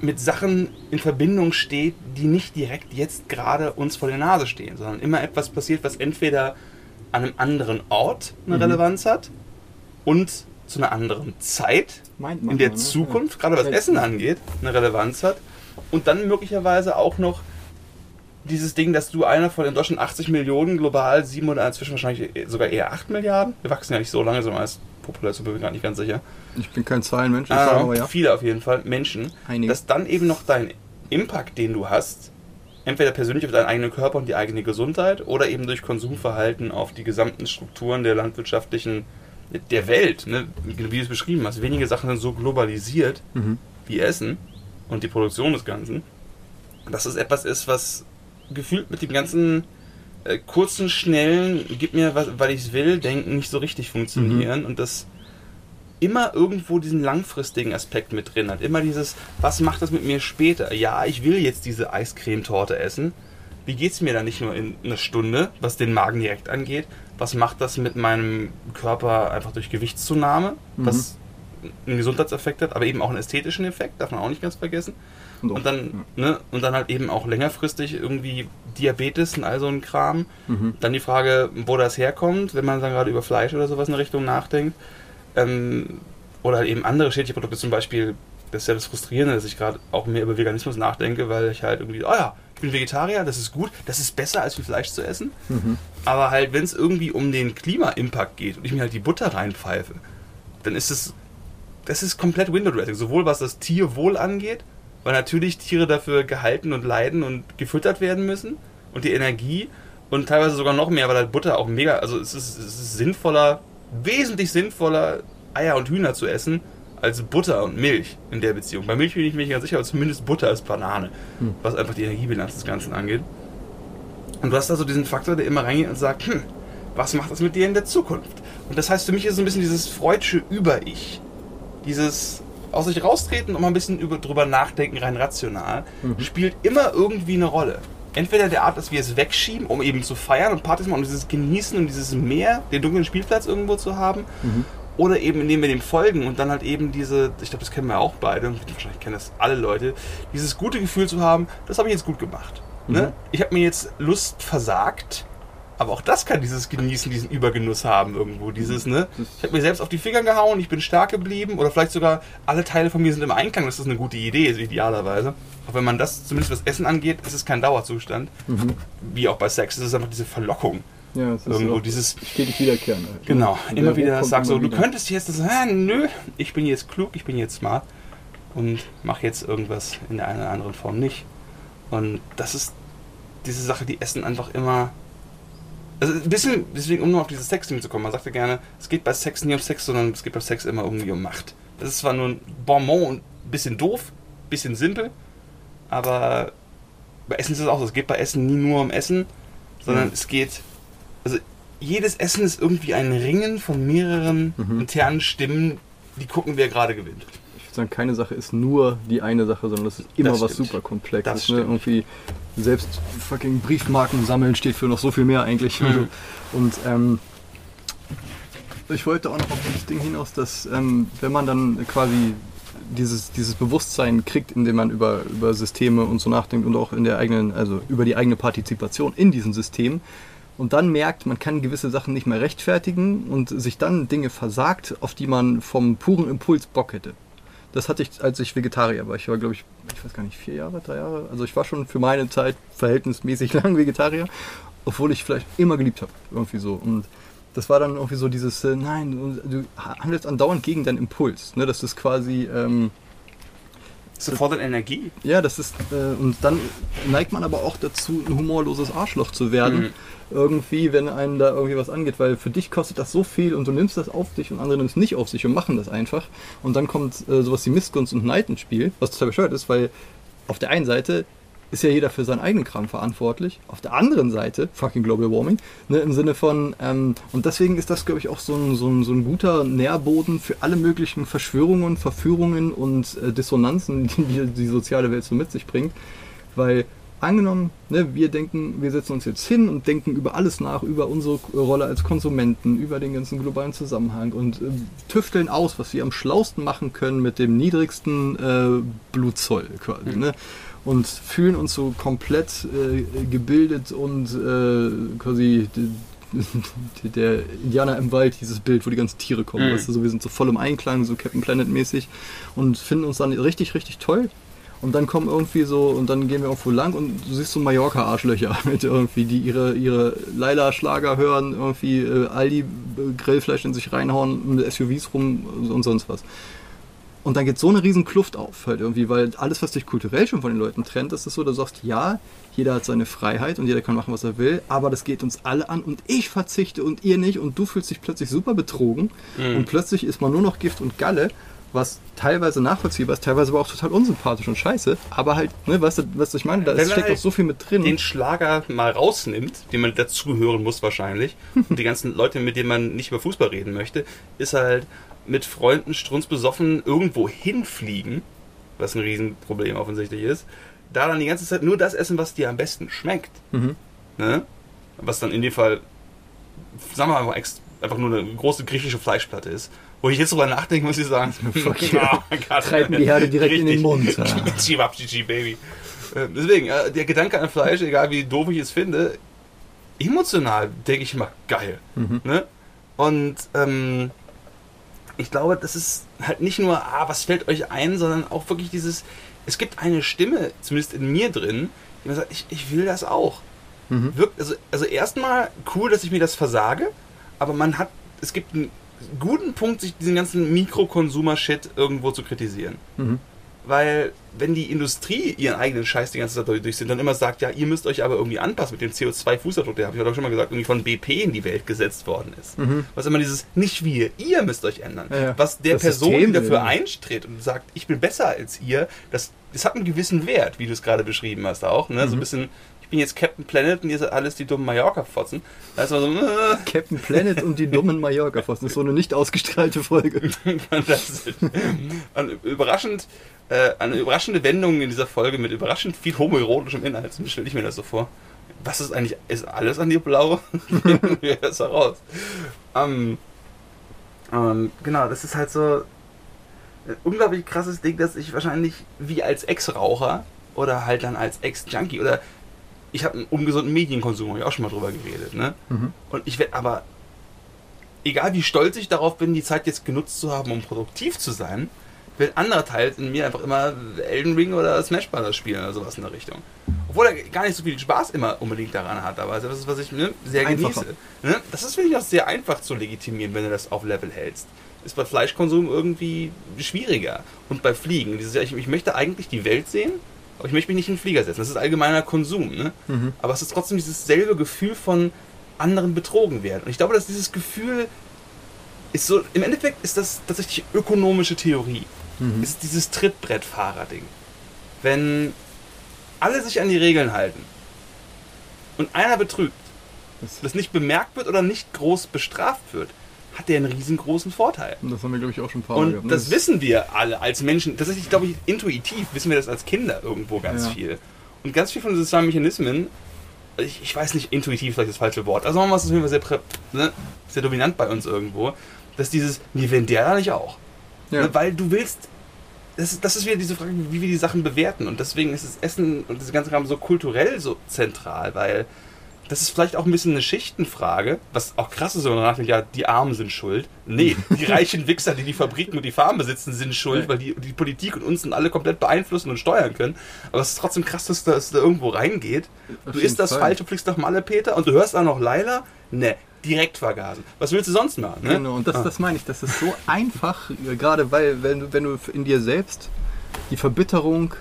mit Sachen in Verbindung steht, die nicht direkt jetzt gerade uns vor der Nase stehen, sondern immer etwas passiert, was entweder an einem anderen Ort eine mhm. Relevanz hat und zu einer anderen Zeit in der ne? Zukunft, gerade was Essen angeht, eine Relevanz hat und dann möglicherweise auch noch dieses Ding, dass du einer von in Deutschland 80 Millionen, global 7 oder inzwischen wahrscheinlich sogar eher 8 Milliarden. Wir wachsen ja nicht so lange, sondern als Population bin ich gar nicht ganz sicher. Ich bin kein Zahlenmensch, ah, aber ja. Viele auf jeden Fall, Menschen. Einige. Dass dann eben noch dein Impact, den du hast, entweder persönlich auf deinen eigenen Körper und die eigene Gesundheit oder eben durch Konsumverhalten auf die gesamten Strukturen der landwirtschaftlichen, der Welt, ne? wie du es beschrieben hast. Wenige Sachen sind so globalisiert mhm. wie Essen und die Produktion des Ganzen, dass es etwas ist, was gefühlt mit dem ganzen äh, kurzen, schnellen, gib mir was, weil ich es will, denken nicht so richtig funktionieren mhm. und das immer irgendwo diesen langfristigen Aspekt mit drin hat. Immer dieses, was macht das mit mir später? Ja, ich will jetzt diese Eiscremetorte essen. Wie geht es mir dann nicht nur in einer Stunde, was den Magen direkt angeht? Was macht das mit meinem Körper einfach durch Gewichtszunahme, mhm. was einen Gesundheitseffekt hat, aber eben auch einen ästhetischen Effekt, darf man auch nicht ganz vergessen. Und, und dann, ja. ne, und dann halt eben auch längerfristig irgendwie Diabetes und all so ein Kram. Mhm. Dann die Frage, wo das herkommt, wenn man dann gerade über Fleisch oder sowas in der Richtung nachdenkt. Ähm, oder halt eben andere schädliche Produkte, zum Beispiel, das ist ja das Frustrierende, dass ich gerade auch mehr über Veganismus nachdenke, weil ich halt irgendwie, oh ja, ich bin Vegetarier, das ist gut, das ist besser als viel Fleisch zu essen. Mhm. Aber halt, wenn es irgendwie um den Klima-Impact geht und ich mir halt die Butter reinpfeife, dann ist es, das ist komplett Window Dressing, sowohl was das Tierwohl angeht, weil natürlich Tiere dafür gehalten und leiden und gefüttert werden müssen und die Energie und teilweise sogar noch mehr, weil halt Butter auch mega, also es ist, es ist sinnvoller, wesentlich sinnvoller, Eier und Hühner zu essen, als Butter und Milch in der Beziehung. Bei Milch bin ich mir nicht ganz sicher, aber zumindest Butter ist Banane, hm. was einfach die Energiebilanz des Ganzen angeht. Und du hast also diesen Faktor, der immer reingeht und sagt, hm, was macht das mit dir in der Zukunft? Und das heißt, für mich ist so ein bisschen dieses freudsche Über-Ich. Dieses aus sich raustreten und mal ein bisschen über, drüber nachdenken, rein rational, mhm. spielt immer irgendwie eine Rolle entweder der Art, dass wir es wegschieben, um eben zu feiern und Partys machen, um dieses Genießen und dieses Meer, den dunklen Spielplatz irgendwo zu haben, mhm. Oder eben indem wir dem folgen und dann halt eben diese, ich glaube, das kennen wir auch beide, wahrscheinlich kennen das alle Leute, dieses gute Gefühl zu haben, das habe ich jetzt gut gemacht. Ne? Mhm. Ne? Ich habe mir jetzt Lust versagt, aber auch das kann dieses Genießen, diesen Übergenuss haben irgendwo. Dieses, ne? Ich habe mir selbst auf die Finger gehauen, ich bin stark geblieben oder vielleicht sogar alle Teile von mir sind im Einklang. Das ist eine gute Idee, ist idealerweise. Auch wenn man das, zumindest was Essen angeht, ist es kein Dauerzustand. Mhm. Wie auch bei Sex. Es ist einfach diese Verlockung. Ja, es ist irgendwo dieses. Stetig wiederkehren. Halt. Genau. Und immer wieder sagst so, du könntest jetzt das, ah, nö, ich bin jetzt klug, ich bin jetzt smart und mache jetzt irgendwas in der einen oder anderen Form nicht. Und das ist diese Sache, die Essen einfach immer also ein bisschen, deswegen, um nur auf dieses Sex-Ding zu kommen, man sagt ja gerne, es geht bei Sex nie um Sex, sondern es geht bei Sex immer irgendwie um Macht. Das ist zwar nur ein Bonbon und ein bisschen doof, ein bisschen simpel, aber bei Essen ist es auch so. Es geht bei Essen nie nur um Essen, sondern mhm. es geht, jedes Essen ist irgendwie ein Ringen von mehreren mhm. internen Stimmen, die gucken, wer gerade gewinnt sagen, keine Sache ist nur die eine Sache, sondern das ist immer das was super komplexes. Ne? Irgendwie selbst fucking Briefmarken sammeln steht für noch so viel mehr eigentlich. Mhm. Und ähm, ich wollte auch noch auf das Ding hinaus, dass ähm, wenn man dann quasi dieses, dieses Bewusstsein kriegt, indem man über, über Systeme und so nachdenkt und auch in der eigenen, also über die eigene Partizipation in diesen Systemen, und dann merkt, man kann gewisse Sachen nicht mehr rechtfertigen und sich dann Dinge versagt, auf die man vom puren Impuls Bock hätte. Das hatte ich, als ich Vegetarier war. Ich war, glaube ich, ich weiß gar nicht, vier Jahre, drei Jahre. Also ich war schon für meine Zeit verhältnismäßig [laughs] lang Vegetarier, obwohl ich vielleicht immer geliebt habe. Irgendwie so. Und das war dann irgendwie so dieses, äh, nein, du handelst andauernd gegen deinen Impuls. Ne? Das ist quasi... Ähm, Sofort in Energie. Ja, das ist, äh, und dann neigt man aber auch dazu, ein humorloses Arschloch zu werden. Mhm irgendwie, wenn einen da irgendwie was angeht, weil für dich kostet das so viel und du nimmst das auf dich und andere es nicht auf sich und machen das einfach. Und dann kommt äh, sowas wie Missgunst und Neid ins Spiel, was total bescheuert ist, weil auf der einen Seite ist ja jeder für seinen eigenen Kram verantwortlich. Auf der anderen Seite, fucking Global Warming, ne, im Sinne von, ähm, und deswegen ist das, glaube ich, auch so ein, so, ein, so ein guter Nährboden für alle möglichen Verschwörungen, Verführungen und äh, Dissonanzen, [laughs] die die soziale Welt so mit sich bringt. Weil angenommen, ne, wir denken, wir setzen uns jetzt hin und denken über alles nach, über unsere Rolle als Konsumenten, über den ganzen globalen Zusammenhang und äh, tüfteln aus, was wir am schlausten machen können mit dem niedrigsten äh, Blutzoll quasi. Mhm. Ne? Und fühlen uns so komplett äh, gebildet und äh, quasi [laughs] der Indianer im Wald, dieses Bild, wo die ganzen Tiere kommen. Mhm. Weißt du, so, wir sind so voll im Einklang, so Captain Planet mäßig und finden uns dann richtig, richtig toll Und dann kommen irgendwie so, und dann gehen wir irgendwo lang und du siehst so Mallorca-Arschlöcher [laughs] mit irgendwie, die ihre, ihre Laila-Schlager hören, irgendwie äh, Aldi-Grillfleisch in sich reinhauen, mit SUVs rum und sonst was. Und dann geht so eine riesen Kluft auf, halt irgendwie, weil alles, was dich kulturell schon von den Leuten trennt, ist es so, du sagst, ja, jeder hat seine Freiheit und jeder kann machen, was er will, aber das geht uns alle an und ich verzichte und ihr nicht und du fühlst dich plötzlich super betrogen mhm. und plötzlich ist man nur noch Gift und Galle, was teilweise nachvollziehbar ist, teilweise aber auch total unsympathisch und scheiße, aber halt, ne, weißt du, was ich meine, da Wenn steckt halt auch so viel mit drin. Den Schlager mal rausnimmt, den man dazuhören muss wahrscheinlich, [laughs] und die ganzen Leute, mit denen man nicht über Fußball reden möchte, ist halt, mit Freunden strunzbesoffen irgendwo hinfliegen, was ein Riesenproblem offensichtlich ist, da dann die ganze Zeit nur das essen, was dir am besten schmeckt. Mhm. Ne? Was dann in dem Fall, sagen wir mal, einfach nur eine große griechische Fleischplatte ist. Wo ich jetzt drüber nachdenke, muss ich sagen, [laughs] fuck yeah. Treibt mir die Herde direkt Richtig. in den Mund. [laughs] Chibabchichi, Baby. Äh, deswegen, äh, der Gedanke an Fleisch, egal wie doof ich es finde, emotional denke ich immer geil. Mhm. Ne? Und ähm, ich glaube, das ist halt nicht nur, ah, was fällt euch ein, sondern auch wirklich dieses, es gibt eine Stimme, zumindest in mir drin, die mir sagt, ich, ich will das auch. Mhm. Wirkt, also, also erstmal cool, dass ich mir das versage, aber man hat, es gibt einen guten Punkt, sich diesen ganzen Mikrokonsumer-Shit irgendwo zu kritisieren. Mhm. Weil, wenn die Industrie ihren eigenen Scheiß die ganze Zeit durch sind, dann immer sagt, ja, ihr müsst euch aber irgendwie anpassen mit dem CO2-Fußabdruck, der habe ich doch schon mal gesagt, irgendwie von BP in die Welt gesetzt worden ist. Mhm. Was immer dieses, nicht wir, ihr müsst euch ändern. Ja. Was der Person, System die dafür eintritt und sagt, ich bin besser als ihr, das, das hat einen gewissen Wert, wie du es gerade beschrieben hast auch. Ne? So ein Mhm. bisschen, ich bin jetzt Captain Planet und ihr seid alles die dummen Mallorca-Fotzen. Da ist man so, äh, Captain Planet und die dummen Mallorca-Fossen. Das ist so eine nicht ausgestrahlte Folge. [laughs] Überraschend, äh, eine überraschende Wendung in dieser Folge mit überraschend viel homoerotischem Inhalt. So stelle ich mir das so vor. Was ist eigentlich, ist alles an dir blau? [laughs] Wir das heraus. Ähm, ähm, genau, das ist halt so ein unglaublich krasses Ding, dass ich wahrscheinlich wie als Ex-Raucher oder halt dann als Ex-Junkie oder ich habe einen ungesunden Medienkonsum, habe ich auch schon mal drüber geredet, ne? Mhm. Und ich werde aber, egal wie stolz ich darauf bin, die Zeit jetzt genutzt zu haben, um produktiv zu sein, will anderer Teil in mir einfach immer Elden Ring oder Smash Bros. spielen oder sowas in der Richtung. Obwohl er gar nicht so viel Spaß immer unbedingt daran hat, aber das ist, was ich ne, sehr Einfacher. genieße. Ne? Das ist, finde ich, auch sehr einfach zu legitimieren, wenn du das auf Level hältst. Ist bei Fleischkonsum irgendwie schwieriger. Und bei Fliegen. Dieses, ich, ich möchte eigentlich die Welt sehen, aber ich möchte mich nicht in den Flieger setzen. Das ist allgemeiner Konsum. Ne? Mhm. Aber es ist trotzdem dieses selbe Gefühl von anderen betrogen werden. Und ich glaube, dass dieses Gefühl ist so, im Endeffekt ist das tatsächlich ökonomische Theorie. Mhm. Es ist dieses Trittbrettfahrer-Ding. Wenn alle sich an die Regeln halten und einer betrügt, das nicht bemerkt wird oder nicht groß bestraft wird, hat der einen riesengroßen Vorteil. das haben wir, glaube ich, auch schon ein paar Mal Und gehabt. das wissen wir alle als Menschen. Tatsächlich, glaube ich, intuitiv wissen wir das als Kinder irgendwo ganz Ja. viel. Und ganz viel von den sozialen Mechanismen, ich, ich weiß nicht, intuitiv vielleicht das falsche Wort. Also nochmal ist auf jeden Fall sehr, ne, sehr dominant bei uns irgendwo, dass dieses, nee, wenn der da nicht auch. ja. Ne, weil du willst, das, ist- das ist wieder diese Frage, wie wir die Sachen bewerten. Und deswegen ist das Essen und das ganze Kram so kulturell so zentral, weil das ist vielleicht auch ein bisschen eine Schichtenfrage, was auch krass ist, wenn man nachdenkt, ja, die Armen sind schuld. Nee, die [laughs] reichen Wichser, die die Fabriken und die Farmen besitzen, sind schuld, weil die, die Politik und uns sind alle komplett beeinflussen und steuern können. Aber es ist trotzdem krass, dass das da irgendwo reingeht. Auf Du isst das Fall. falsch, du fliegst nach Malle, Peter, und du hörst auch noch Laila? Ne, direkt vergasen. Was willst du sonst machen? Ne? Genau, und das, Ah. das meine ich, das ist so einfach, äh, gerade weil, wenn, du- wenn du in dir selbst die Verbitterung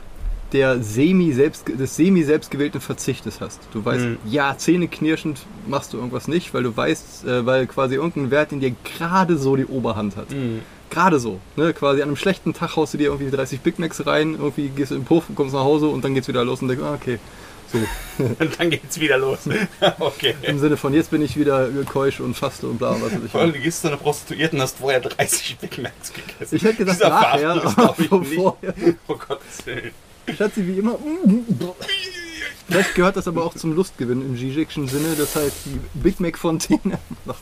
der semi -selbst, des semi-selbstgewählten Verzichtes hast. Du weißt, Mhm. ja, zähneknirschend machst du irgendwas nicht, weil du weißt, äh, weil quasi irgendein Wert in dir gerade so die Oberhand hat. Mhm. Gerade so. Ne? Quasi an einem schlechten Tag haust du dir irgendwie 30 Big Macs rein, irgendwie gehst du im Puff, kommst nach Hause und dann geht's wieder los und denkst, ah, okay. So. [laughs] Und dann geht's wieder los. [laughs] okay. Im Sinne von, jetzt bin ich wieder keusch und faste und bla, was weiß ich. Vor allem, du gehst zu einer Prostituierten und hast vorher 30 Big Macs gegessen. Ich hätte Dieser nachher, aber [laughs] nicht. vorher. Oh Gottes Willen. Schatzi, wie immer. Vielleicht gehört das aber auch zum Lustgewinn im Zizekschen Sinne. Das heißt, die Big Mac Fontäne.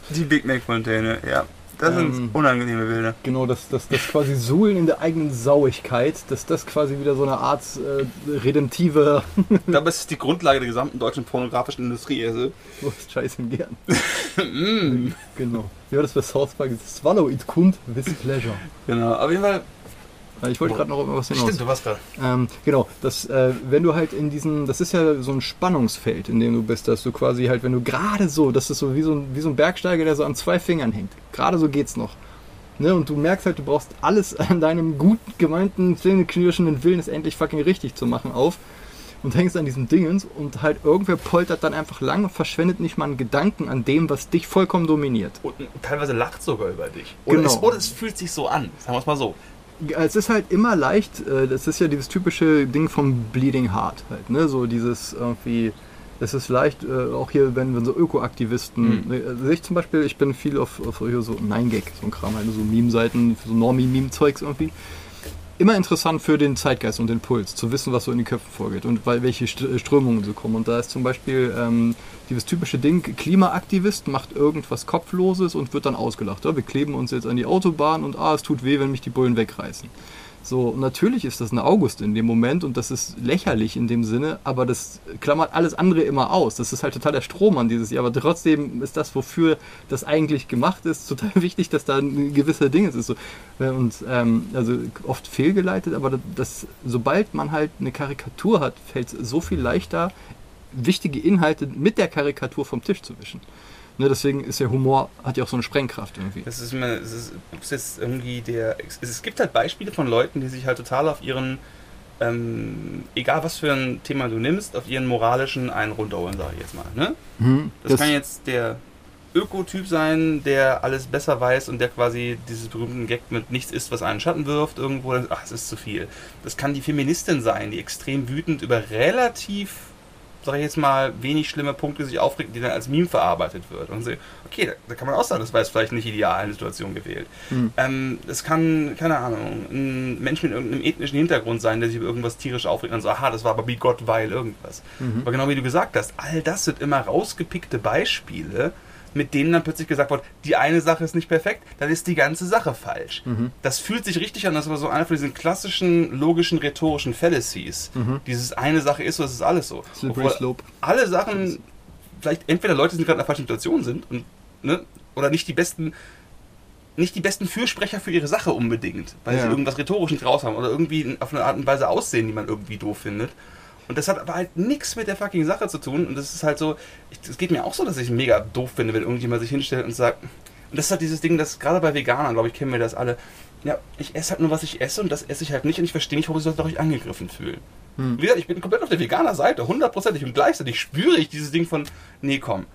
Die Big Mac Fontäne, ja. Das Ähm. sind unangenehme Bilder. Genau, das, das, das quasi Suhlen in der eigenen Sauigkeit, dass das quasi wieder so eine Art äh, redemptive. Dabei ist es die Grundlage der gesamten deutschen pornografischen Industrie. Also. Oh, ist scheiße gern. [laughs] mm. Genau. Ja, das bei South Park. Swallow it kund with pleasure. Genau, auf jeden Fall, Ich wollte gerade noch was hinaus. Stimmt, du warst da. Ähm, genau, das, äh, wenn du halt in diesen, das ist ja so ein Spannungsfeld, in dem du bist, dass du quasi halt, wenn du gerade so, das ist so wie so ein, wie so ein Bergsteiger, der so an zwei Fingern hängt. Gerade so geht's noch. Ne, und du merkst halt, du brauchst alles [laughs] an deinem gut gemeinten, zähneknirschenden Willen, es endlich fucking richtig zu machen, auf und hängst an diesem Dingens und halt irgendwer poltert dann einfach lang und verschwendet nicht mal einen Gedanken an dem, was dich vollkommen dominiert. Und teilweise lacht sogar über dich. Oder, Genau. es, oder es fühlt sich so an, sagen wir es mal so. Es ist halt immer leicht, äh, das ist ja dieses typische Ding vom Bleeding Heart halt, ne? So dieses irgendwie, es ist leicht, äh, auch hier, wenn, wenn so Ökoaktivisten, Mhm. also ich zum Beispiel, ich bin viel auf, auf solche so 9gag, so ein Kram, halt, so Meme-Seiten, so Normie-Meme-Zeugs irgendwie. Immer interessant für den Zeitgeist und den Puls, zu wissen, was so in den Köpfen vorgeht und weil welche St- Strömungen so kommen. Und da ist zum Beispiel ähm, dieses typische Ding, Klimaaktivist macht irgendwas Kopfloses und wird dann ausgelacht. Ja, wir kleben uns jetzt an die Autobahn und ah, es tut weh, wenn mich die Bullen wegreißen. So, natürlich ist das eine August in dem Moment und das ist lächerlich in dem Sinne, aber das klammert alles andere immer aus. Das ist halt total der Strohmann dieses Jahr, aber trotzdem ist das, wofür das eigentlich gemacht ist, [laughs] total wichtig, dass da ein gewisser Ding ist. So, äh, und ähm, also oft fehlgeleitet, aber das, sobald man halt eine Karikatur hat, fällt es so viel leichter, wichtige Inhalte mit der Karikatur vom Tisch zu wischen. Ne, deswegen ist der Humor, hat ja auch so eine Sprengkraft irgendwie. Das ist immer, es ist, jetzt irgendwie der. Es, gibt halt Beispiele von Leuten, die sich halt total auf ihren, ähm, egal was für ein Thema du nimmst, auf ihren moralischen einen runterholen, sage ich jetzt mal. Ne? Mhm, Das, kann jetzt der Ökotyp sein, der alles besser weiß und der quasi dieses berühmten Gag mit nichts ist, was einen Schatten wirft, irgendwo, ach, es ist zu viel. Das kann die Feministin sein, die extrem wütend über relativ, sag ich jetzt mal, wenig schlimme Punkte sich aufregt, die dann als Meme verarbeitet wird. Und so, okay, da, da kann man auch sagen, das war jetzt vielleicht nicht ideal in der Situation gewählt. Mhm. Ähm, es kann, keine Ahnung, ein Mensch mit irgendeinem ethnischen Hintergrund sein, der sich über irgendwas tierisch aufregt und so, aha, das war aber wie Gott, weil irgendwas. Mhm. Aber genau wie du gesagt hast, all das sind immer rausgepickte Beispiele, mit denen dann plötzlich gesagt wird, die eine Sache ist nicht perfekt, dann ist die ganze Sache falsch. Mhm. Das fühlt sich richtig an, das war so einer von diesen klassischen, logischen, rhetorischen Fallacies. Mhm. Dieses eine Sache ist so, es ist alles so. Slippery Slope. alle Sachen, vielleicht entweder Leute sind gerade in einer falschen Situation sind und, ne, oder nicht die besten nicht die besten Fürsprecher für ihre Sache unbedingt, weil Ja. sie irgendwas rhetorisch nicht raus haben oder irgendwie auf eine Art und Weise aussehen, die man irgendwie doof findet. Und das hat aber halt nichts mit der fucking Sache zu tun. Und das ist halt so, es geht mir auch so, dass ich mega doof finde, wenn irgendjemand sich hinstellt und sagt, und das ist halt dieses Ding, das gerade bei Veganern, glaube ich, kennen wir das alle. Ja, ich esse halt nur, was ich esse und das esse ich halt nicht und ich verstehe nicht, warum sie sich dadurch angegriffen fühlen. Hm. Wie gesagt, ich bin komplett auf der Veganer-Seite, hundertprozentig und gleichzeitig spüre ich dieses Ding von, nee, komm.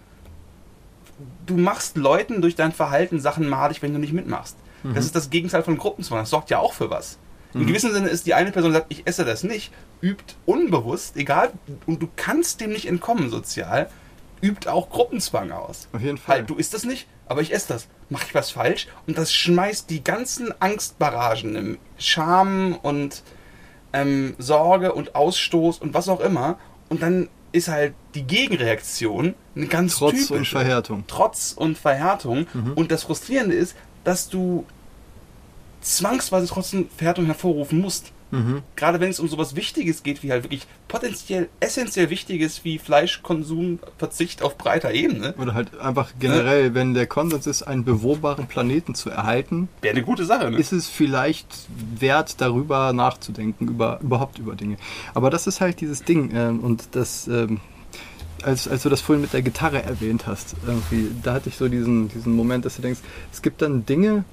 Du machst Leuten durch dein Verhalten Sachen madig, wenn du nicht mitmachst. Das ist das Gegenteil von Gruppenzwang. Das sorgt ja auch für was. Im gewissen Sinne ist die eine Person, die sagt, ich esse das nicht, übt unbewusst, egal, und du kannst dem nicht entkommen sozial, übt auch Gruppenzwang aus. Auf jeden Fall. Halt, du isst das nicht, aber ich esse das. Mache ich was falsch? Und das schmeißt die ganzen Angstbarragen im Scham und ähm, Sorge und Ausstoß und was auch immer. Und dann ist halt die Gegenreaktion eine ganz Trotz typische. und Verhärtung. Trotz und Verhärtung. Und das Frustrierende ist, dass du zwangsweise trotzdem Verhärtung hervorrufen musst. Mhm. Gerade wenn es um sowas Wichtiges geht, wie halt wirklich potenziell essentiell Wichtiges wie Fleischkonsum, Verzicht auf breiter Ebene, Oder halt einfach generell, wenn der Konsens ist, einen bewohnbaren Planeten zu erhalten, wäre eine gute Sache. Ne? ist es vielleicht wert, darüber nachzudenken, über, überhaupt über Dinge. Aber das ist halt dieses Ding. Ähm, und das, ähm, als, als du das vorhin mit der Gitarre erwähnt hast, irgendwie, da hatte ich so diesen, diesen Moment, dass du denkst, es gibt dann Dinge,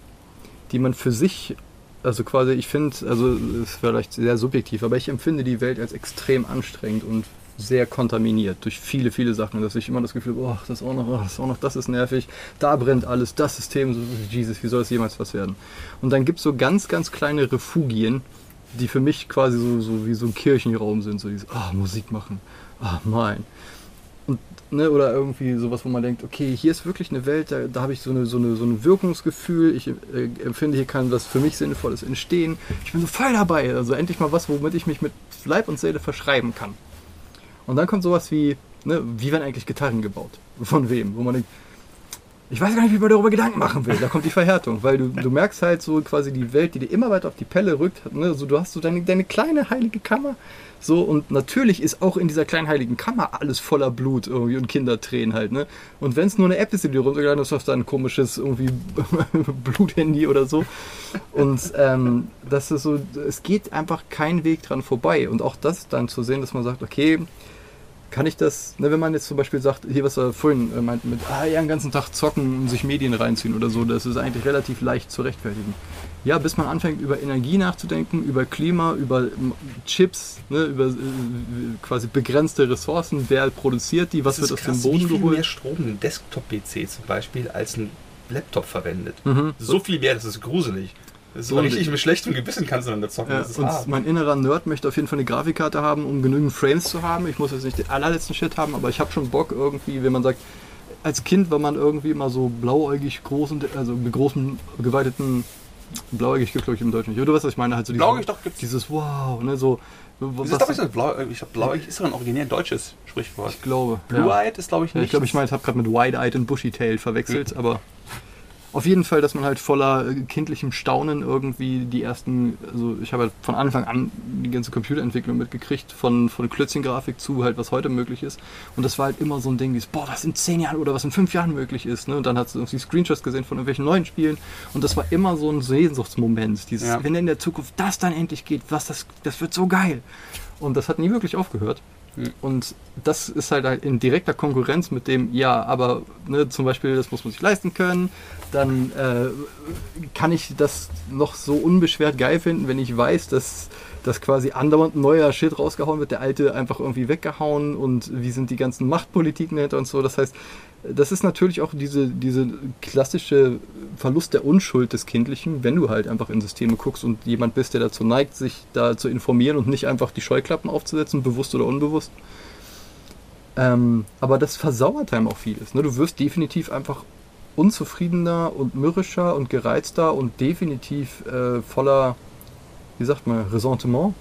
die man für sich, also quasi, ich finde, also ist vielleicht sehr subjektiv, aber ich empfinde die Welt als extrem anstrengend und sehr kontaminiert durch viele, viele Sachen, dass ich immer das Gefühl habe, oh, das ist auch noch, oh, das ist auch noch, das ist nervig, da brennt alles, das System, so, Jesus, wie soll es jemals was werden? Und dann gibt es so ganz, ganz kleine Refugien, die für mich quasi so, so wie so ein Kirchenraum sind, so dieses, ah, Musik machen, ah, mein. Und, ne, oder irgendwie sowas, wo man denkt, okay, hier ist wirklich eine Welt, da, da habe ich so, eine, so, eine, so ein Wirkungsgefühl, ich äh, empfinde, hier kann was für mich Sinnvolles entstehen. Ich bin so voll dabei, also endlich mal was, womit ich mich mit Leib und Seele verschreiben kann. Und dann kommt sowas wie, ne, wie werden eigentlich Gitarren gebaut? Von wem? Wo man denkt, ich weiß gar nicht, wie man darüber Gedanken machen will. Da kommt die Verhärtung, weil du, du merkst halt so quasi die Welt, die dir immer weiter auf die Pelle rückt. Ne? So, du hast so deine, deine kleine heilige Kammer. So, und natürlich ist auch in dieser kleinen heiligen Kammer alles voller Blut irgendwie und Kindertränen halt, ne? Und wenn es nur eine App ist, die du runtergeladen hast, auf dein komisches irgendwie [laughs] Bluthandy oder so. Und ähm, das ist so, es geht einfach kein Weg dran vorbei. Und auch das dann zu sehen, dass man sagt, okay, kann ich das, ne, wenn man jetzt zum Beispiel sagt, hier was er vorhin äh, meinte mit, ah ja, den ganzen Tag zocken und sich Medien reinziehen oder so, das ist eigentlich relativ leicht zu rechtfertigen. Ja, bis man anfängt über Energie nachzudenken, über Klima, über Chips, ne, über äh, quasi begrenzte Ressourcen, wer produziert die, was wird aus dem Boden wie viel geholt. mehr Strom ein Desktop-PC zum Beispiel als ein Laptop verwendet. Mhm. So viel mehr, das ist gruselig. So richtig mit schlechtem Gewissen kannst du dann da zocken. Ja, und hart. mein innerer Nerd möchte auf jeden Fall eine Grafikkarte haben, um genügend Frames zu haben. Ich muss jetzt nicht den allerletzten Shit haben, aber ich habe schon Bock irgendwie, wenn man sagt, als Kind war man irgendwie immer so blauäugig groß und also mit großen, geweiteten, blauäugig gibt glaube ich im Deutschen nicht. Oder was ich meine? Halt so dieses, blauäugig doch gibt's. Dieses Wow, ne, so. Was, ist, ich, so blau, ich glaube, blauäugig ist doch ein originär deutsches Sprichwort. Ich glaube. Blue-eyed ja. ist glaube ich nicht. Ich glaube, ich meine, ich habe gerade mit Wide-eyed und Bushy-tailed verwechselt, mhm. aber auf jeden Fall, dass man halt voller äh, kindlichem Staunen irgendwie die ersten, also ich habe halt von Anfang an die ganze Computerentwicklung mitgekriegt, von, von Klötzchen-Grafik zu halt, was heute möglich ist. Und das war halt immer so ein Ding, wie boah, was in zehn Jahren oder was in fünf Jahren möglich ist. Ne? Und dann hat du irgendwie Screenshots gesehen von irgendwelchen neuen Spielen. Und das war immer so ein Sehnsuchtsmoment. Dieses, ja. wenn in der Zukunft das dann endlich geht, was das, das wird so geil. Und das hat nie wirklich aufgehört. Und das ist halt, halt in direkter Konkurrenz mit dem, ja, aber ne, zum Beispiel, das muss man sich leisten können, dann äh, kann ich das noch so unbeschwert geil finden, wenn ich weiß, dass, dass quasi andauernd neuer Shit rausgehauen wird, der alte einfach irgendwie weggehauen und wie sind die ganzen Machtpolitiken dahinter und so. Das heißt, das ist natürlich auch diese, diese klassische Verlust der Unschuld des Kindlichen, wenn du halt einfach in Systeme guckst und jemand bist, der dazu neigt, sich da zu informieren und nicht einfach die Scheuklappen aufzusetzen, bewusst oder unbewusst. Ähm, aber das versauert einem auch vieles. Ne? Du wirst definitiv einfach unzufriedener und mürrischer und gereizter und definitiv äh, voller, wie sagt man, Ressentiment,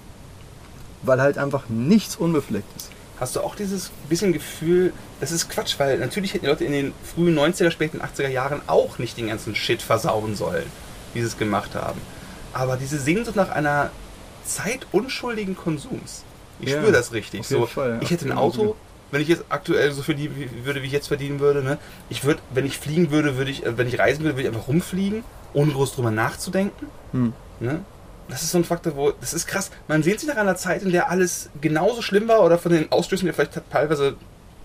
weil halt einfach nichts unbefleckt ist hast du auch dieses bisschen Gefühl, das ist Quatsch, weil natürlich hätten die Leute in den frühen 90er, späten 80er Jahren auch nicht den ganzen Shit versauen sollen, wie sie es gemacht haben. Aber diese Sehnsucht nach einer Zeit unschuldigen Konsums, ich ja, spüre das richtig. So, Fall, ich hätte ein Auto, wenn ich jetzt aktuell so verdienen würde, wie ich jetzt verdienen würde, ne? ich würde, wenn ich fliegen würde, würde ich, äh, wenn ich reisen würde, würde ich einfach rumfliegen, ohne groß drüber nachzudenken. Hm. Ne? Das ist so ein Faktor, wo, das ist krass. Man sehnt sich nach einer Zeit, in der alles genauso schlimm war oder von den Ausstößen, die vielleicht teilweise,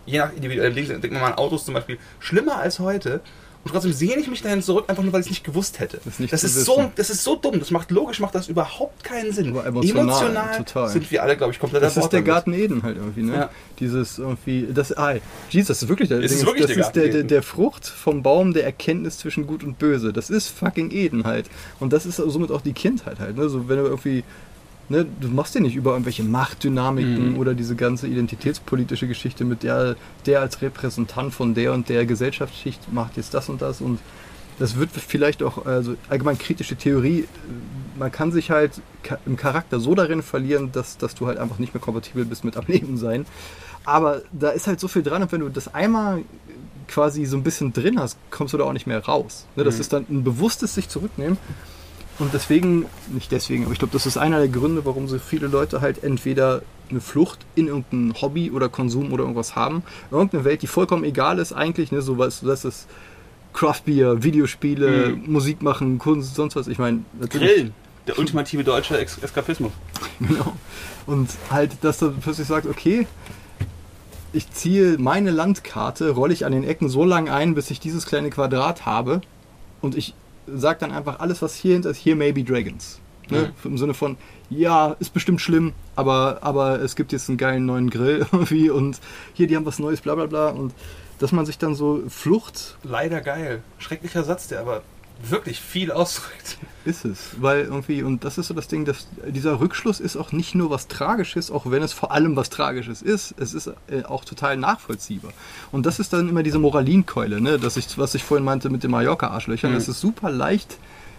je nach individuellem Ding, denkt man mal an Autos zum Beispiel, schlimmer als heute. Und trotzdem sehne ich mich dahin zurück, einfach nur weil ich es nicht gewusst hätte. Das ist, das ist so, das ist so dumm. Das macht logisch, macht das überhaupt keinen Sinn. Aber emotional, emotional total. sind wir alle, glaube ich, komplett Das ist der Garten Eden halt irgendwie, ne? Ja. Dieses irgendwie, das, ah, Jesus, das ist wirklich der, das ist, wirklich das der, ist der, der, der, Frucht vom Baum der Erkenntnis zwischen Gut und Böse. Das ist fucking Eden halt. Und das ist somit auch die Kindheit halt, ne? So, wenn du irgendwie Ne, du machst ja nicht über irgendwelche Machtdynamiken mhm. oder diese ganze identitätspolitische Geschichte mit der, der als Repräsentant von der und der Gesellschaftsschicht macht jetzt das und das und das wird vielleicht auch, also allgemein kritische Theorie, man kann sich halt im Charakter so darin verlieren, dass, dass du halt einfach nicht mehr kompatibel bist mit am Leben sein. Aber da ist halt so viel dran und wenn du das einmal quasi so ein bisschen drin hast, kommst du da auch nicht mehr raus. Ne, das mhm. ist dann ein bewusstes sich zurücknehmen und deswegen, nicht deswegen, aber ich glaube, das ist einer der Gründe, warum so viele Leute halt entweder eine Flucht in irgendein Hobby oder Konsum oder irgendwas haben. Irgendeine Welt, die vollkommen egal ist eigentlich, ne, so was, das ist Craftbeer, Videospiele, mhm. Musik machen, Kunst, sonst was. Ich meine, Grillen. Der ultimative deutsche Eskapismus. [laughs] genau. Und halt, dass du plötzlich sagst, okay, ich ziehe meine Landkarte, rolle ich an den Ecken so lang ein, bis ich dieses kleine Quadrat habe und ich sagt dann einfach alles, was hier hinter ist, hier may be Dragons. Ne? Mhm. Im Sinne von, ja, ist bestimmt schlimm, aber, aber es gibt jetzt einen geilen neuen Grill [laughs] irgendwie und hier, die haben was Neues, bla bla bla. Und dass man sich dann so Flucht. Leider geil. Schrecklicher Satz, der aber wirklich viel ausdrückt. Ist es, weil irgendwie, und das ist so das Ding, dass dieser Rückschluss ist auch nicht nur was Tragisches, auch wenn es vor allem was Tragisches ist, es ist äh, auch total nachvollziehbar. Und das ist dann immer diese Moralinkeule, ne, dass ich, was ich vorhin meinte mit den Mallorca-Arschlöchern, mhm. das ist super leicht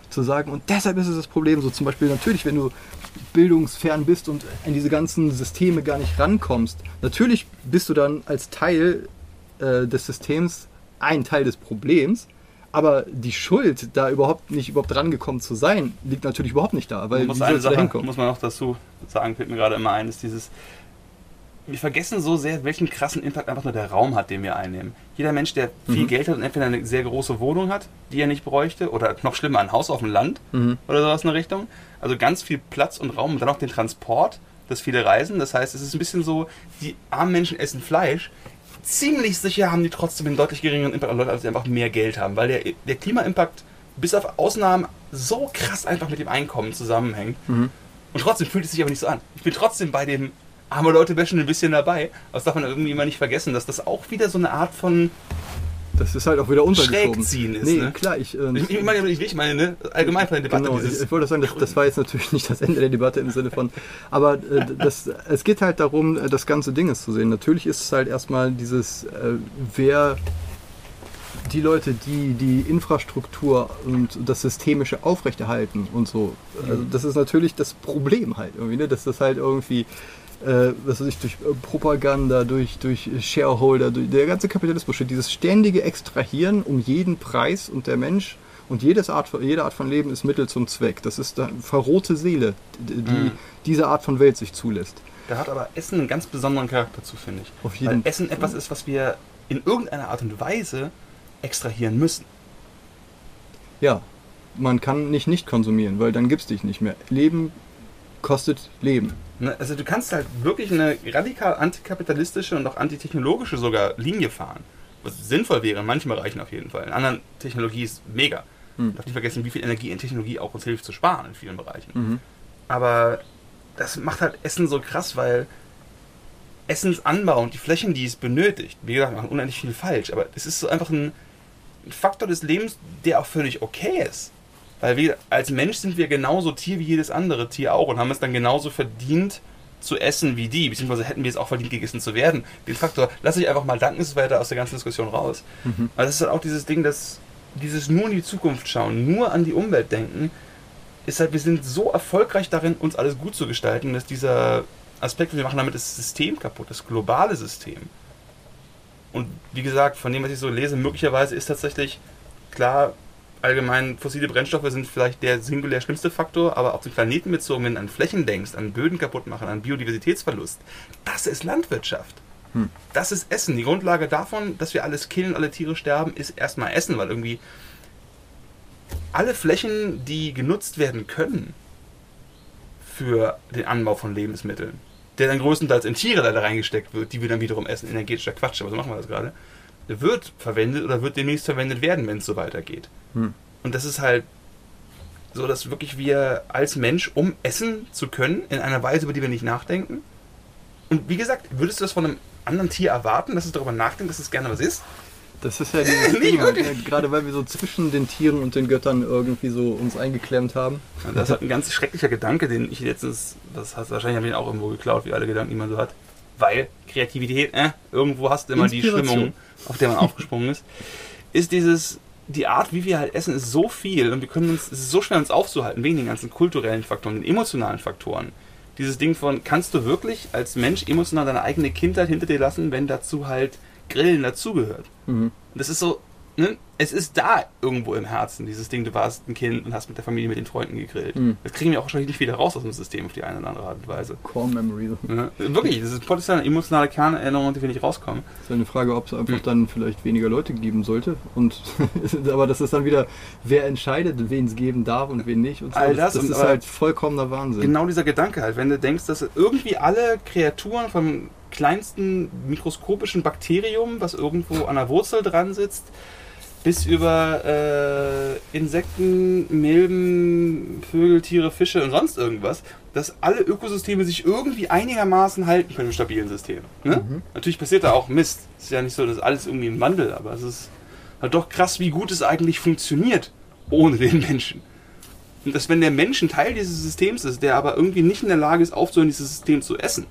zu sagen und deshalb ist es das Problem, so zum Beispiel natürlich, wenn du bildungsfern bist und in diese ganzen Systeme gar nicht rankommst, natürlich bist du dann als Teil äh, des Systems ein Teil des Problems. Aber die Schuld, da überhaupt nicht überhaupt rangekommen zu sein, liegt natürlich überhaupt nicht da. Weil muss, eine Sache, muss man auch dazu sagen, fällt mir gerade immer ein, ist dieses. Wir vergessen so sehr, welchen krassen Impact einfach nur der Raum hat, den wir einnehmen. Jeder Mensch, der viel Mhm. Geld hat und entweder eine sehr große Wohnung hat, die er nicht bräuchte, oder noch schlimmer, ein Haus auf dem Land Mhm. oder sowas in der Richtung. Also ganz viel Platz und Raum und dann auch den Transport, dass viele reisen. Das heißt, es ist ein bisschen so, die armen Menschen essen Fleisch. Ziemlich sicher haben die trotzdem einen deutlich geringeren Impact an Leute, als die einfach mehr Geld haben, weil der, der Klima-Impact bis auf Ausnahmen so krass einfach mit dem Einkommen zusammenhängt. Mhm. Und trotzdem fühlt es sich aber nicht so an. Ich bin trotzdem bei dem arme Leute wäschen ein bisschen dabei. Aber das darf man irgendwie immer nicht vergessen, dass das auch wieder so eine Art von. Das ist halt auch wieder untergeschoben. Schrägziehen ist, Nee, ne? klar, ich. äh, Ich, ich meine, ich, ich meine, ne? Allgemein von der Debatte. Genau, ich, dieses, ich wollte sagen, das, das war jetzt natürlich nicht das Ende der Debatte im Sinne von, [laughs] aber äh, das, es geht halt darum, äh, das ganze Ding ist zu sehen. Natürlich ist es halt erstmal dieses, äh, wer die Leute, die die Infrastruktur und das Systemische aufrechterhalten und so, also das ist natürlich das Problem halt irgendwie, ne? dass das halt irgendwie äh, was weiß ich, durch äh, Propaganda, durch, durch Shareholder, durch, der ganze Kapitalismus steht, dieses ständige Extrahieren um jeden Preis und der Mensch und jedes Art, von- jede Art von Leben ist Mittel zum Zweck. Das ist eine verrohte Seele, die, Mhm. diese Art von Welt sich zulässt. da hat aber Essen einen ganz besonderen Charakter zu, finde ich. Auf jeden Weil Essen etwas ist, was wir in irgendeiner Art und Weise extrahieren müssen. Ja, man kann nicht nicht konsumieren, weil dann gibt's dich nicht mehr. Leben kostet Leben. Ne? Also du kannst halt wirklich eine radikal antikapitalistische und auch antitechnologische sogar Linie fahren. Was sinnvoll wäre in manchen Bereichen auf jeden Fall. In anderen Technologie ist mega. Hm. Darf nicht vergessen, wie viel Energie in Technologie auch uns hilft zu sparen in vielen Bereichen. Mhm. Aber das macht halt Essen so krass, weil Essensanbau und die Flächen, die es benötigt, wie gesagt, machen unendlich viel falsch. Aber es ist so einfach ein, ein Faktor des Lebens, der auch völlig okay ist. Weil wir als Mensch sind wir genauso Tier wie jedes andere Tier auch und haben es dann genauso verdient zu essen wie die, beziehungsweise hätten wir es auch verdient gegessen zu werden. Den Faktor lasse ich einfach mal dankenswerter aus der ganzen Diskussion raus. Mhm. Aber das ist halt auch dieses Ding, dass dieses nur in die Zukunft schauen, nur an die Umwelt denken, ist halt, wir sind so erfolgreich darin, uns alles gut zu gestalten, dass dieser Aspekt, wir machen damit das System kaputt, das globale System. Und wie gesagt, von dem, was ich so lese, möglicherweise ist tatsächlich klar, allgemein fossile Brennstoffe sind vielleicht der singulär schlimmste Faktor, aber auf den Planeten bezogen, wenn du an Flächen denkst, an Böden kaputt machen, an Biodiversitätsverlust, das ist Landwirtschaft. Hm. Das ist Essen. Die Grundlage davon, dass wir alles killen, alle Tiere sterben, ist erstmal Essen, weil irgendwie alle Flächen, die genutzt werden können für den Anbau von Lebensmitteln, der dann größtenteils in Tiere leider reingesteckt wird, die wir dann wiederum essen, energetischer Quatsch, aber so machen wir das gerade, wird verwendet oder wird demnächst verwendet werden, wenn es so weitergeht. Hm. Und das ist halt so, dass wirklich wir als Mensch, um essen zu können, in einer Weise, über die wir nicht nachdenken. Und wie gesagt, würdest du das von einem anderen Tier erwarten, dass es darüber nachdenkt, dass es gerne was isst? Das ist ja dieses [laughs] Ding, ne? gerade weil wir so zwischen den Tieren und den Göttern irgendwie so uns eingeklemmt haben. Das ist halt ein ganz schrecklicher Gedanke, den ich letztens, das hast wahrscheinlich habe ich ihn auch irgendwo geklaut, wie alle Gedanken, die man so hat. Weil Kreativität, äh, irgendwo hast du immer die. Schwimmung, auf der man aufgesprungen ist. Ist dieses, die Art, wie wir halt essen, ist so viel und wir können uns, es ist so schwer uns aufzuhalten, wegen den ganzen kulturellen Faktoren, den emotionalen Faktoren. Dieses Ding von, kannst du wirklich als Mensch emotional deine eigene Kindheit hinter dir lassen, wenn dazu halt Grillen dazugehört? Mhm. Das ist so, ne? Es ist da irgendwo im Herzen, dieses Ding, du warst ein Kind und hast mit der Familie, mit den Freunden gegrillt. Mhm. Das kriegen wir auch wahrscheinlich nicht wieder raus aus dem System auf die eine oder andere Art und Weise. Core Memory. Ne? Wirklich, das ist potenziell eine emotionale Kernerinnerung, die wir nicht rauskommen. Das ist eine Frage, ob es einfach Hm. dann vielleicht weniger Leute geben sollte. Und [laughs] aber das ist dann wieder, wer entscheidet, wen es geben darf und wen nicht. Und so. All das das und ist halt vollkommener Wahnsinn. Genau dieser Gedanke halt, wenn du denkst, dass irgendwie alle Kreaturen vom kleinsten mikroskopischen Bakterium, was irgendwo an der Wurzel dran sitzt, bis über äh, Insekten, Milben, Vögel, Tiere, Fische und sonst irgendwas, dass alle Ökosysteme sich irgendwie einigermaßen halten können im stabilen System. Ne? Mhm. Natürlich passiert da auch Mist. Es ist ja nicht so, dass alles irgendwie im Wandel, aber es ist halt doch krass, wie gut es eigentlich funktioniert ohne den Menschen. Und dass wenn der Mensch ein Teil dieses Systems ist, der aber irgendwie nicht in der Lage ist, aufzuhören, dieses System zu essen,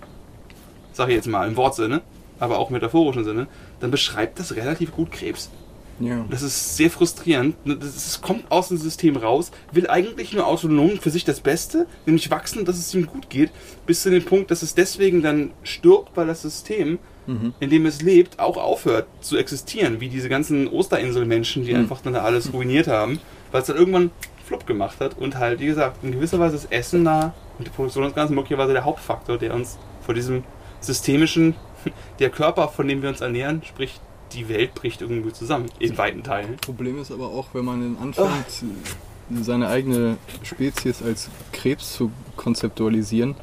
sage ich jetzt mal im Wortsinne, aber auch im metaphorischen Sinne, dann beschreibt das relativ gut Krebs. Ja. Das ist sehr frustrierend. Das ist, kommt aus dem System raus, will eigentlich nur autonom für sich das Beste, nämlich wachsen, dass es ihm gut geht, bis zu dem Punkt, dass es deswegen dann stirbt, weil das System, mhm. in dem es lebt, auch aufhört zu existieren, wie diese ganzen Osterinsel-Menschen, die mhm. einfach dann da alles ruiniert haben, weil es dann irgendwann flupp gemacht hat und halt, wie gesagt, in gewisser Weise das Essen da und die Produktion des Ganzen möglicherweise der Hauptfaktor, der uns vor diesem systemischen, [laughs] der Körper, von dem wir uns ernähren, sprich die Welt bricht irgendwie zusammen, in weiten Teilen. Problem ist aber auch, wenn man dann anfängt, oh. seine eigene Spezies als Krebs zu konzeptualisieren,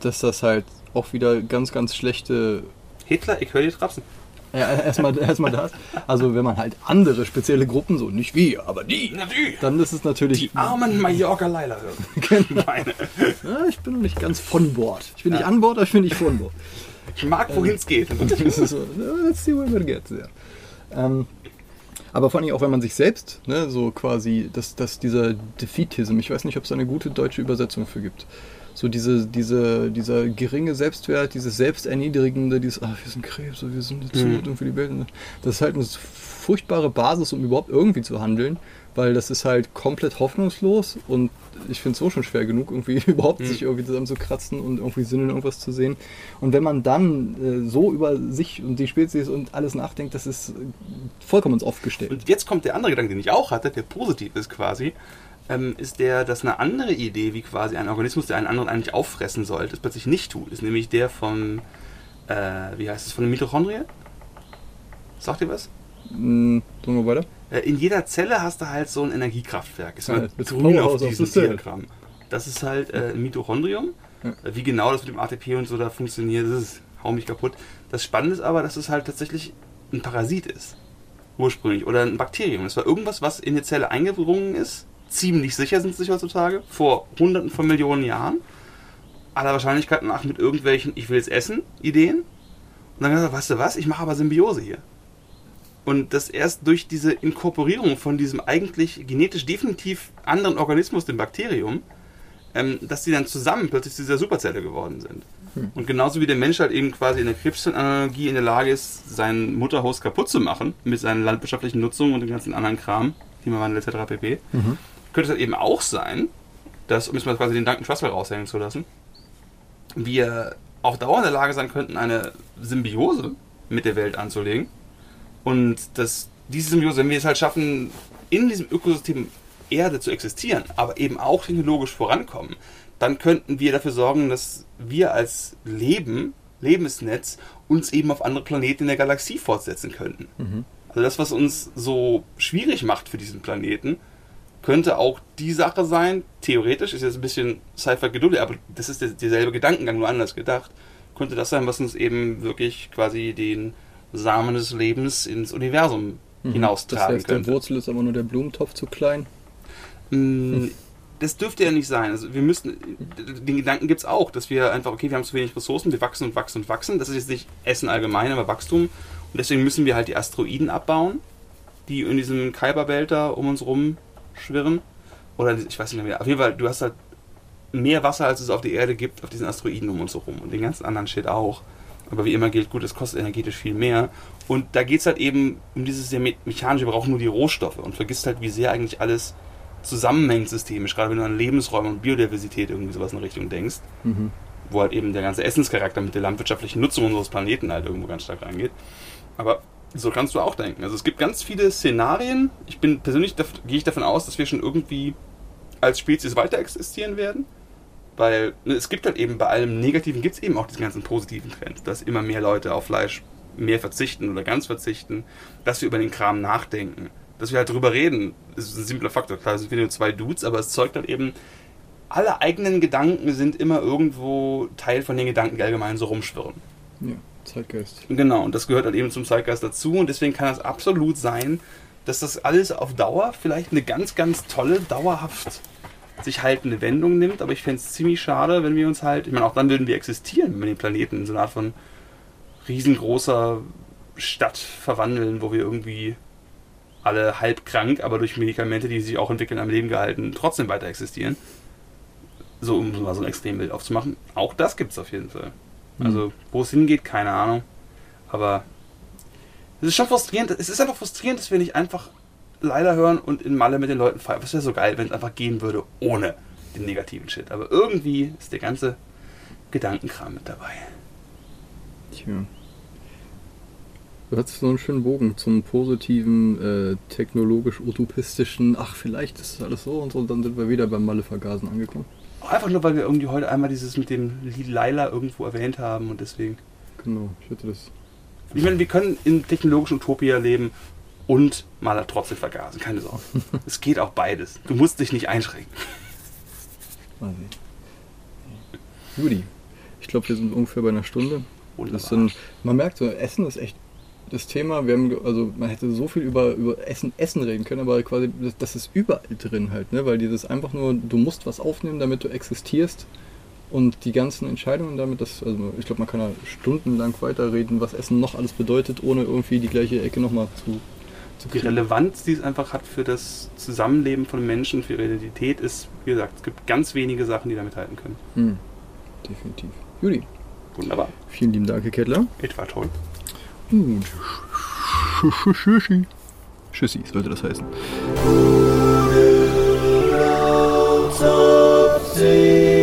dass das halt auch wieder ganz, ganz schlechte. Hitler, ich höre die Trapsen. Ja, erstmal erst das. Also wenn man halt andere spezielle Gruppen, so nicht wir, aber die, Na, die. dann ist es natürlich... Die armen Mallorca-Leiler. [laughs] genau. ja, ich bin noch nicht ganz von Bord. Ich bin ja. nicht an Bord, aber ich bin nicht von Bord. Ich mag, wohin es geht. [laughs] so, let's see where it gets. Ja. Ähm, aber vor allem auch, wenn man sich selbst, ne, so quasi, dass, dass dieser Defeatism, ich weiß nicht, ob es eine gute deutsche Übersetzung für gibt. So diese, diese, dieser geringe Selbstwert, dieses Selbsterniedrigende, dieses, ach, wir sind Krebs, wir sind zu mhm. und für die Welt. Das ist halt eine furchtbare Basis, um überhaupt irgendwie zu handeln weil das ist halt komplett hoffnungslos und ich finde es so schon schwer genug, irgendwie [laughs] überhaupt mhm. sich irgendwie zusammen zu kratzen und irgendwie Sinn in irgendwas zu sehen. Und wenn man dann äh, so über sich und die Spezies und alles nachdenkt, das ist vollkommen ins Off gestellt. Und jetzt kommt der andere Gedanke, den ich auch hatte, der positiv ist quasi, ähm, ist der, dass eine andere Idee, wie quasi ein Organismus, der einen anderen eigentlich auffressen sollte, es plötzlich nicht tut, ist nämlich der von, äh, wie heißt es, von der Mitochondrie? Sagt ihr was? Mm, wir weiter. Äh, in jeder Zelle hast du halt so ein Energiekraftwerk. Ist ja, grün auf diesem Diagramm. Das ist halt äh, ein Mitochondrium. Ja. Äh, wie genau das mit dem ATP und so da funktioniert, das ist, hau mich kaputt. Das Spannende ist aber, dass es halt tatsächlich ein Parasit ist. Ursprünglich. Oder ein Bakterium. Das war irgendwas, was in die Zelle eingedrungen ist. Ziemlich sicher sind sie sich heutzutage. Vor hunderten von Millionen Jahren. Aller Wahrscheinlichkeit nach mit irgendwelchen Ich will es essen Ideen. Und dann gesagt, weißt du was, ich mache aber Symbiose hier. Und das erst durch diese Inkorporierung von diesem eigentlich genetisch definitiv anderen Organismus, dem Bakterium, ähm, dass die dann zusammen plötzlich zu dieser Superzelle geworden sind. Hm. Und genauso wie der Mensch halt eben quasi in der Krebsanalogie in der Lage ist, sein Mutterhaus kaputt zu machen mit seinen landwirtschaftlichen Nutzungen und dem ganzen anderen Kram, Klimawandel etc. pp., mhm. könnte es halt eben auch sein, dass, um jetzt mal quasi den Duncan Trussell raushängen zu lassen, wir auf Dauer in der Lage sein könnten, eine Symbiose mit der Welt anzulegen und das, diese Symbiose, wenn wir es halt schaffen, in diesem Ökosystem Erde zu existieren, aber eben auch technologisch vorankommen, dann könnten wir dafür sorgen, dass wir als Leben, Lebensnetz, uns eben auf andere Planeten in der Galaxie fortsetzen könnten. Mhm. Also das, was uns so schwierig macht für diesen Planeten, könnte auch die Sache sein, theoretisch, ist jetzt ein bisschen Sci-Fi geduldig, aber das ist derselbe Gedankengang, nur anders gedacht, könnte das sein, was uns eben wirklich quasi den Samen des Lebens ins Universum mhm. hinaustragen das heißt, könnte. Der Wurzel ist aber nur der Blumentopf zu klein. Mm, das dürfte ja nicht sein. Also wir müssen, den Gedanken gibt es auch, dass wir einfach, okay, wir haben zu wenig Ressourcen, wir wachsen und wachsen und wachsen. Das ist jetzt nicht Essen allgemein, aber Wachstum. Und deswegen müssen wir halt die Asteroiden abbauen, die in diesem Kuiperbelt da um uns rum schwirren. Oder ich weiß nicht mehr. Auf jeden Fall, du hast halt mehr Wasser, als es auf der Erde gibt, auf diesen Asteroiden um uns herum. Und den ganzen anderen Shit auch. Aber wie immer gilt, gut, es kostet energetisch viel mehr. Und da geht es halt eben um dieses sehr mechanische, wir brauchen nur die Rohstoffe und vergisst halt, wie sehr eigentlich alles zusammenhängt systemisch, gerade wenn du an Lebensräume und Biodiversität irgendwie sowas in Richtung denkst, mhm. wo halt eben der ganze Essenscharakter mit der landwirtschaftlichen Nutzung unseres Planeten halt irgendwo ganz stark reingeht. Aber so kannst du auch denken. Also es gibt ganz viele Szenarien. Ich bin persönlich, gehe ich davon aus, dass wir schon irgendwie als Spezies weiter existieren werden. Weil ne, es gibt halt eben bei allem Negativen gibt es eben auch diesen ganzen positiven Trend, dass immer mehr Leute auf Fleisch mehr verzichten oder ganz verzichten, dass wir über den Kram nachdenken, dass wir halt drüber reden. Das ist ein simpler Faktor. Klar, sind wir nur zwei Dudes, aber es zeugt halt eben, alle eigenen Gedanken sind immer irgendwo Teil von den Gedanken, die allgemein so rumschwirren. Ja, Zeitgeist. Genau, und das gehört halt eben zum Zeitgeist dazu und deswegen kann es absolut sein, dass das alles auf Dauer vielleicht eine ganz, ganz tolle, dauerhaft sich halt eine Wendung nimmt, aber ich fände es ziemlich schade, wenn wir uns halt, ich meine, auch dann würden wir existieren, wenn wir den Planeten in so eine Art von riesengroßer Stadt verwandeln, wo wir irgendwie alle halb krank, aber durch Medikamente, die sich auch entwickeln, am Leben gehalten, trotzdem weiter existieren. So, um mal so ein Extrembild aufzumachen. Auch das gibt es auf jeden Fall. Mhm. Also, wo es hingeht, keine Ahnung. Aber Es ist schon frustrierend, es ist einfach frustrierend, dass wir nicht einfach leider hören und in Malle mit den Leuten feiern. Es wäre so geil, wenn es einfach gehen würde ohne den negativen Shit. Aber irgendwie ist der ganze Gedankenkram mit dabei. Tja. Du hattest so einen schönen Bogen zum positiven, äh, technologisch-utopistischen, ach, vielleicht ist das alles so und so, und dann sind wir wieder beim Malle-Vergasen angekommen. Einfach nur, weil wir irgendwie heute einmal dieses mit dem Lied Laila irgendwo erwähnt haben und deswegen. Genau, ich hätte das. Ich meine, wir können in technologischen Utopia leben und Maler trotzdem vergasen, keine Sorge. [laughs] es geht auch beides. Du musst dich nicht einschränken. Sehen. Judy, ich glaube, wir sind ungefähr bei einer Stunde. Sind, man merkt so, Essen ist echt das Thema. Wir haben, also man hätte so viel über, über Essen, Essen reden können, aber quasi, das, das ist überall drin halt, ne? Weil dieses einfach nur, du musst was aufnehmen, damit du existierst. Und die ganzen Entscheidungen damit, das, also ich glaube, man kann da stundenlang weiterreden, was Essen noch alles bedeutet, ohne irgendwie die gleiche Ecke nochmal zu die Relevanz, die es einfach hat für das Zusammenleben von Menschen, für ihre Identität, ist, wie gesagt, es gibt ganz wenige Sachen, die damit halten können. Mhm. Definitiv. Juli. Wunderbar. Vielen lieben Dank, Herr Kettler. Etwa hm. toll. Und Schüssi. Schüssi, sollte das heißen. Musik